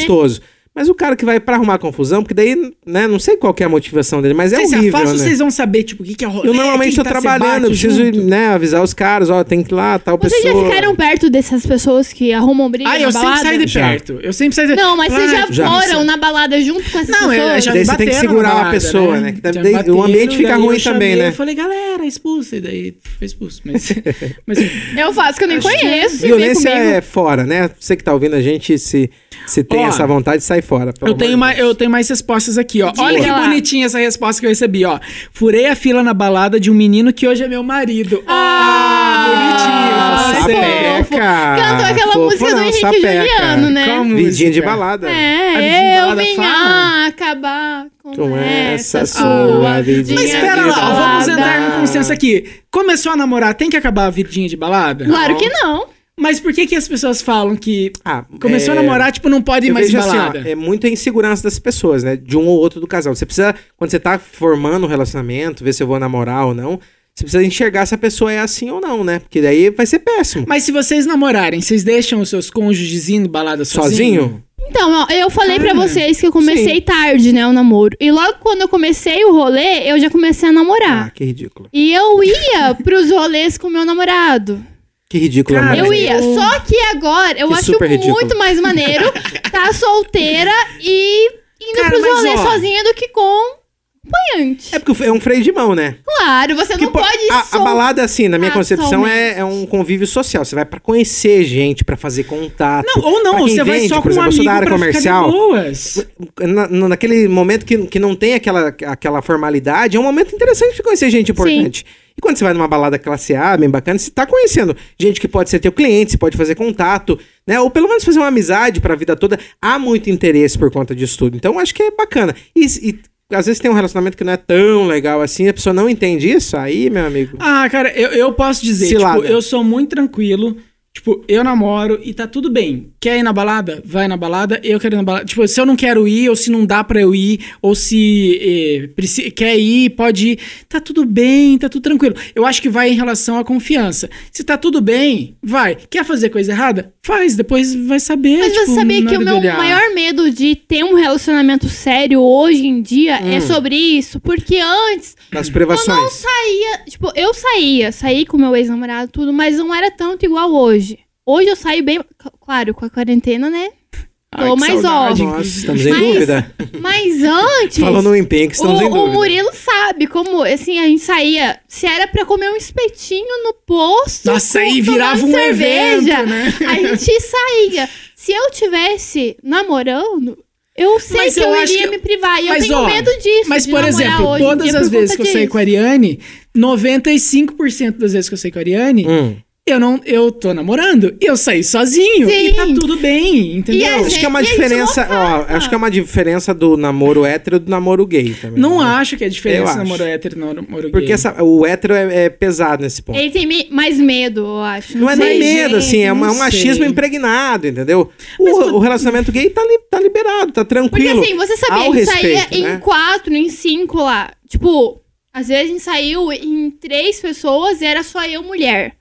Mas o cara que vai pra arrumar confusão, porque daí, né, não sei qual que é a motivação dele, mas é
Vocês se
horrível,
afastam,
né?
vocês vão saber, tipo, o que, que é rolê.
Eu normalmente tô
tá,
trabalhando, eu preciso
junto.
né, avisar os caras, ó, tem que ir lá, tal
Vocês
pessoa.
já ficaram perto dessas pessoas que arrumam briga
Ah,
na
eu sempre
balada?
saio de
Já.
perto. Eu sempre saio de
Não, mas vocês já,
já.
foram na balada junto com essas
Não,
pessoas?
é, já
Daí você tem que
bateram
segurar
na
a
balada,
pessoa, né? Que
Já
daí-
me
o ambiente fica ruim
eu chamei,
também, né?
Eu falei, galera, expulsa. E daí foi expulso. Mas, mas
Eu faço que eu nem
que é
conheço.
Violência é fora, né? Você que tá ouvindo a gente, se, se tem essa vontade, sai fora. Pelo
eu tenho, mais, eu tenho mais respostas aqui, ó.
Diga
Olha que
lá.
bonitinha essa resposta que eu recebi, ó. Furei a fila na balada de um menino que hoje é meu marido.
Ah,
bonitinho. você.
sapeca.
Cantou aquela
Fofo
música do
não,
Henrique e
sapeca.
Juliano, né?
Qual
Vidinha de balada.
É, eu
balada
vim
fala.
acabar com,
Com
essa sua
vidinha
Mas espera
de
lá, vamos entrar no consenso aqui. Começou a namorar, tem que acabar a vidinha de balada?
Claro que não.
Mas por que que as pessoas falam que
Ah,
começou
é,
a namorar, tipo, não pode ir
Eu
mais
vejo assim, ó,
balada?
é muita insegurança das pessoas, né? De um ou outro do casal. Você precisa, quando você tá formando um relacionamento, ver se eu vou namorar ou não, você precisa enxergar se a pessoa é assim ou não, né? Porque daí vai ser péssimo.
Mas se vocês namorarem, vocês deixam os seus cônjuges indo balada sozinho?
Sozinho?
Então, ó, eu falei pra
Cara,
vocês que eu comecei tarde, né, o namoro. E logo quando eu comecei o rolê, eu já comecei a
Ah,
namorar.
que ridículo.
E eu ia pros rolês com meu namorado.
Que ridículo.
Cara,
Amanda.
Eu ia. Só que agora eu
Que
acho
super ridículo.
muito mais maneiro tá solteira e indo
Cara,
pros rolês sozinha do que com acompanhante.
É porque é um freio de mão, né?
Claro, você não
Que po-
pode
a, a
sol-
balada, assim, na minha
Ah,
concepção, é, é um convívio social. Você vai pra conhecer gente, pra fazer contato.
Não, ou não, você vai
vende,
só
por
com um
exemplo, eu sou
amigo
da área
pra
comercial.
ficar de boas.
Na- na- naquele momento que, que não tem aquela, aquela formalidade, é um momento interessante de conhecer gente importante. E quando você vai numa balada classe A, bem bacana, você tá conhecendo gente que pode ser teu cliente, você pode fazer contato, né? Ou pelo menos fazer uma amizade pra vida toda. Há muito interesse por conta disso tudo. Então, acho que é bacana. E, e às vezes tem um relacionamento que não é tão legal assim, a pessoa não entende isso, aí, meu amigo.
Ah, cara, eu, eu posso dizer, tipo, eu sou muito tranquilo. Tipo, eu namoro e tá tudo bem. Quer ir na balada? Vai na balada. Eu quero ir na balada. Tipo, se eu não quero ir, ou se não dá pra eu ir, ou se eh, quer ir, pode ir. Tá tudo bem, tá tudo tranquilo. Eu acho que vai em relação à confiança. Se tá tudo bem, vai. Quer fazer coisa errada? Faz, depois vai saber.
Mas
tipo,
você sabia que o meu
olhar.
maior medo de ter um relacionamento sério hoje em dia
Hum.
é sobre isso? Porque antes
Das
eu não
privações.
saía. Tipo, eu saía, saí com meu ex-namorado, tudo, mas não era tanto igual hoje. Hoje eu saio bem. Claro, com a quarentena, né?
Ai,
Tô mais
saudade,
ó.
Nossa, estamos em
Mas-
dúvida.
Mas antes.
Falando no empenho que estamos
o,
em
o
dúvida.
Murilo sabe como, assim, a gente saía. Se era pra comer um espetinho no posto.
Nossa,
com-
aí virava um evento, né?
A gente saía. Se eu tivesse namorando, eu sei
Mas
que
eu
eu, iria
que-
me privar. E eu
Mas,
tenho
ó,
medo disso.
Mas,
de
por exemplo,
hoje em
todas
dia
as
por
vezes que eu saí com a Ariane, 95% das vezes que eu saí com a Ariane,
Hum.
Eu não, eu tô namorando e eu saí sozinho
Sim.
e tá tudo bem, entendeu?
E a
Acho que é uma
gente
diferença, ó, acho que é uma diferença do namoro hétero e do namoro gay também.
Não
né?
acho que é
Eu
diferença
acho.
namoro hétero e namoro gay.
Porque essa- o hétero é, é pesado nesse ponto.
Ele tem me- mais medo, eu acho.
Não é
sei.
nem medo,
gente,
assim, é uma-
não
um machismo
sei.
impregnado, entendeu? O, o relacionamento gay tá, li- tá liberado, tá
Porque
tranquilo.
assim, você sabia que saía
respeito,
em
né?
quatro, em cinco lá. Tipo, às vezes a gente saiu em três pessoas e era só eu mulher.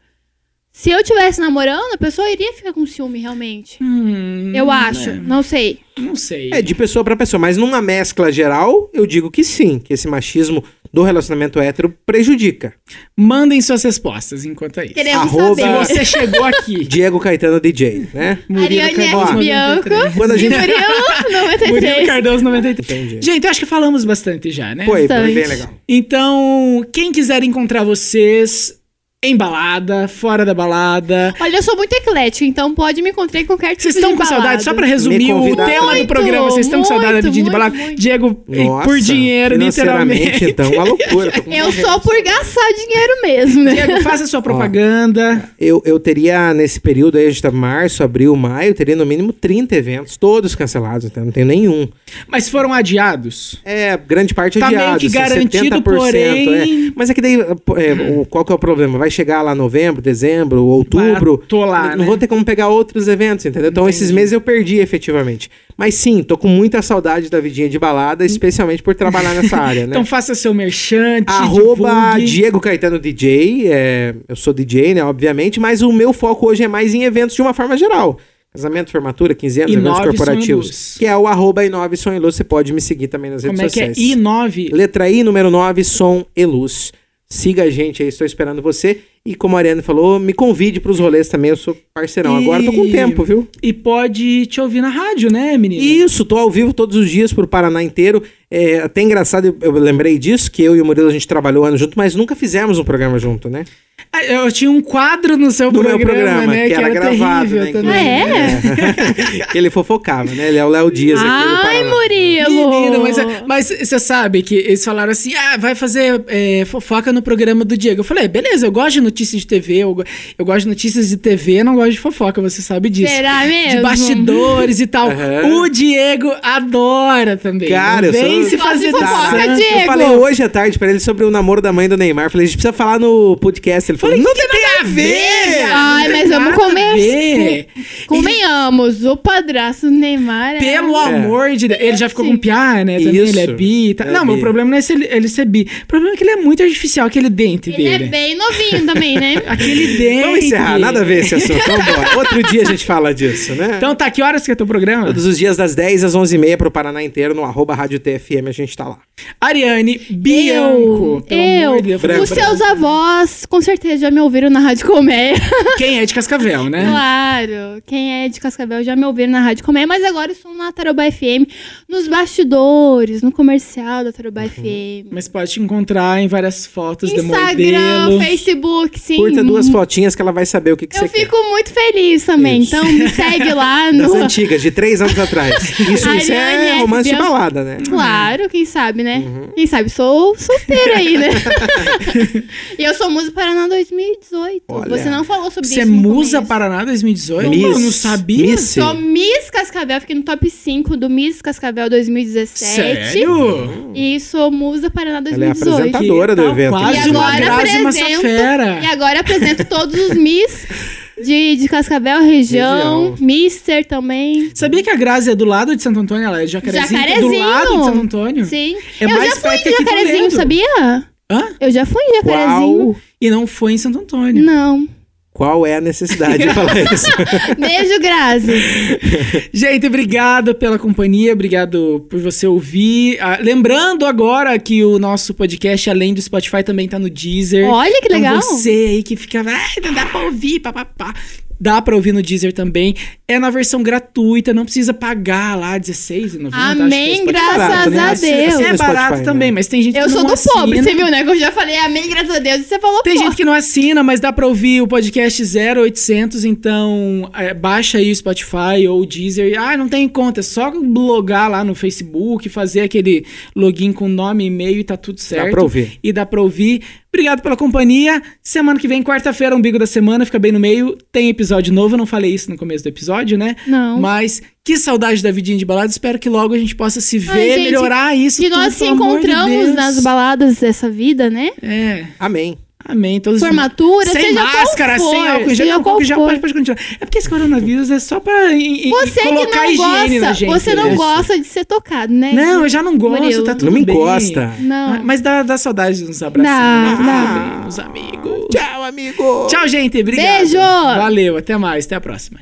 Se eu tivesse namorando, a pessoa iria ficar com ciúme, realmente.
Hum,
Eu acho.
é,
Não sei.
não sei.
É de pessoa pra pessoa, mas numa mescla geral, eu digo que sim, que esse machismo do relacionamento hétero prejudica.
Mandem suas respostas enquanto é isso.
Queremos
Arroba-
Se
saber.
você chegou aqui.
Diego Caetano DJ, né?
Ariane
Cardoso.
Bianco.
93.
Quando a gente.
Murilo,
Murilo
93.
Cardoso 93.
Entendi.
Gente, eu acho que falamos bastante já, né?
Foi, foi
Bastante.
bem legal.
Então, quem quiser encontrar vocês em balada, fora da balada.
Olha, eu sou muito eclético, então pode me encontrar em qualquer tipo
Vocês
de
estão com
balada.
saudade? Só pra resumir o tema do programa, vocês estão com saudade de balada?
muito.
Diego, eh,
Nossa,
por dinheiro, literalmente.
então, uma loucura.
Eu sou por gastar dinheiro mesmo, né?
Diego, faça sua propaganda.
Eu, eu teria, nesse período aí, a gente tá março, abril, maio, teria no mínimo 30 eventos, todos cancelados, então não tenho nenhum.
Mas foram adiados.
É, grande parte
Tá meio
adiado.
que
assim,
garantido,
70%,
porém-
é. Mas é que daí, é, qual que é o problema? Vai chegar lá novembro, dezembro, outubro,
Vai atolar,
não
né?
vou ter como pegar outros eventos, entendeu? Então esses
Entendi.
meses eu perdi efetivamente. Mas sim, tô com muita saudade da vidinha de balada, especialmente por trabalhar nessa área, né?
Então faça seu merchante,
Arroba
divulgue.
Diego Caetano DJ, é, eu sou DJ, né, obviamente, mas o meu foco hoje é mais em eventos de uma forma geral. Casamento, formatura, 15 anos,
Inove
eventos corporativos. Que é o arroba Inove Som e Luz, você pode me seguir também nas redes
Como é que é?
sociais.
I9.
Letra I, número 9, Som e Luz. Siga a gente aí, estou esperando você. E como a Ariane falou, me convide para os rolês também, eu sou parceirão.
E-
Agora tô com tempo, viu?
E pode te ouvir na rádio, né, menino?
Isso, tô ao vivo todos os dias pro Paraná inteiro. É até engraçado, eu, eu lembrei disso, que eu e o Murilo a gente trabalhou ano junto, mas nunca fizemos um programa junto, né?
Ah, Eu tinha um quadro no seu
No
programa,
meu programa,
né?
que era gravado,
terrível
né,
também.
Ah, é?
É. que ele fofocava, né? Ele é o Léo Dias aqui
Ai. Murilo!
Menino, mas, é- mas você sabe que eles falaram assim: ah, vai fazer é, fofoca no programa do Diego. Eu falei, beleza, eu gosto de notícias de TV, eu, eu gosto de notícias de TV, não gosto de fofoca, você sabe disso.
Será mesmo?
De bastidores e tal.
Aham.
O Diego adora também.
Cara,
Não
eu
vem
sou-
se fazer
fofoca. Diego.
Eu falei hoje à tarde pra ele sobre o namoro da mãe do Neymar. Falei, a gente precisa falar no podcast. Ele falou, não tem nada a ver.
Ai, mas vamos comer.
ver.
Convenhamos, o padrasto do Neymar é...
Pelo amor de Deus. Ele já ficou com piar, né? Também
Isso.
ele é bi. e tal.
É
não, mas
bi.
o problema não é se ele, ele ser bi. O problema é que ele é muito artificial, aquele dente
Ele é
dele.
bem novinho também, né?
Aquele dente.
Vamos encerrar, nada a ver esse assunto. Vambora. Outro dia a gente fala disso, né?
Então tá, que horas que é teu programa?
Todos os dias das 10 às 11h30 pro Paraná inteiro, no arroba Rádio TFM, a gente tá lá.
Ariane Bianco.
Eu, eu.
de Deus.
Os seus avós, com certeza, já me ouviram na Rádio Colmeia.
Quem é de Cascavel, né?
Claro, quem é de Cascavel já me ouviram na Rádio Colmeia, mas agora eu estou na Tarobá FM, nos bastidores, no comercial da Tarobá
Uhum.
FM.
Mas pode te encontrar em várias fotos de
Instagram,
modelo.
Facebook, sim.
Curta duas fotinhas que ela vai saber o que, que
Eu
você quer.
fico muito feliz também,
Isso.
então me segue lá no...
Das antigas, de três anos atrás. Isso, isso é romance de balada, né?
Claro, quem sabe, né?
Uhum.
Quem sabe, sou solteira aí, né? e eu sou Musa Paraná 2018.
Olha.
Você não falou sobre
Você é
isso
Musa. Paraná 2018?
Miss.
Eu não sabia.
Miss.
Sou Miss Cascavel, fiquei no top 5 do Miss Cascavel 2017.
Sério?
E sou Musa Paraná
Ela é
2018.
apresentadora do
Tal
evento.
Quase
E
uma
agora apresento-. E agora apresento todos os Miss de, de Cascavel, região,
Região.
Mister também.
Sabia que a Grazi é do lado de Santo Antônio? Ela é de Jacarezinho, é do
Jacarezinho.
lado de Santo Antônio.
Sim.
É
eu
mais
já fui de Jacarezinho, sabia?
Hã?
Eu já fui em Jacarezinho.
E não foi em Santo Antônio.
Não.
qual é a necessidade de falar isso?
Beijo, Grazi.
Gente, obrigado pela companhia, obrigado por você ouvir. Ah, lembrando agora que o nosso podcast, além do Spotify, também tá no Deezer.
Olha que
Então
legal.
você aí que fica, "Ai, não dá pra ouvir, papapá. Dá pra ouvir no Deezer também. É na versão gratuita, não precisa pagar lá R$16,90.
Amém,
acho que é
graças
barato, né?
a Deus.
assim é barato
Spotify,
também,
né?
mas tem gente
Eu
que
sou
não
do pobre,
assina.
você viu, né? Que eu já falei amém, graças a Deus. E você falou
Tem
pô.
gente que não assina, mas dá pra ouvir o podcast 0800, então é, baixa aí o Spotify ou o Deezer. Ah, não tem conta, é só blogar lá no Facebook, fazer aquele login com nome, e-mail e tá tudo certo.
pra ouvir.
E dá pra ouvir. Obrigado pela companhia. Semana que vem, quarta-feira, umbigo da semana, fica bem no meio. Tem episódio novo, eu não falei isso no começo do episódio, né?
Não.
Mas que saudade da vidinha de balada. Espero que logo a gente possa se ver,
Ai, gente,
melhorar isso.
Que
tudo,
nós se
de
encontramos
Deus.
nas baladas dessa vida, né?
É.
Amém.
Amém. Todos
Formatura,
sem
seja
máscara,
qual for,
sem álcool Não,
qual for.
pode, pode continuar. É porque esse coronavírus é só pra em-
Você que
colocar
não
higiene na
gosta,
gente.
você não gosta de ser tocado, né?
Não, eu já não gosto,
Murilo.
tá tudo
Não me
bem.
encosta.
Não.
Mas dá, dá saudade de uns abracinhos,
Não,
né?
Não.
Os amigos.
Tchau, amigo!
Tchau, gente. Obrigado.
Beijo.
Valeu, até mais. Até a próxima.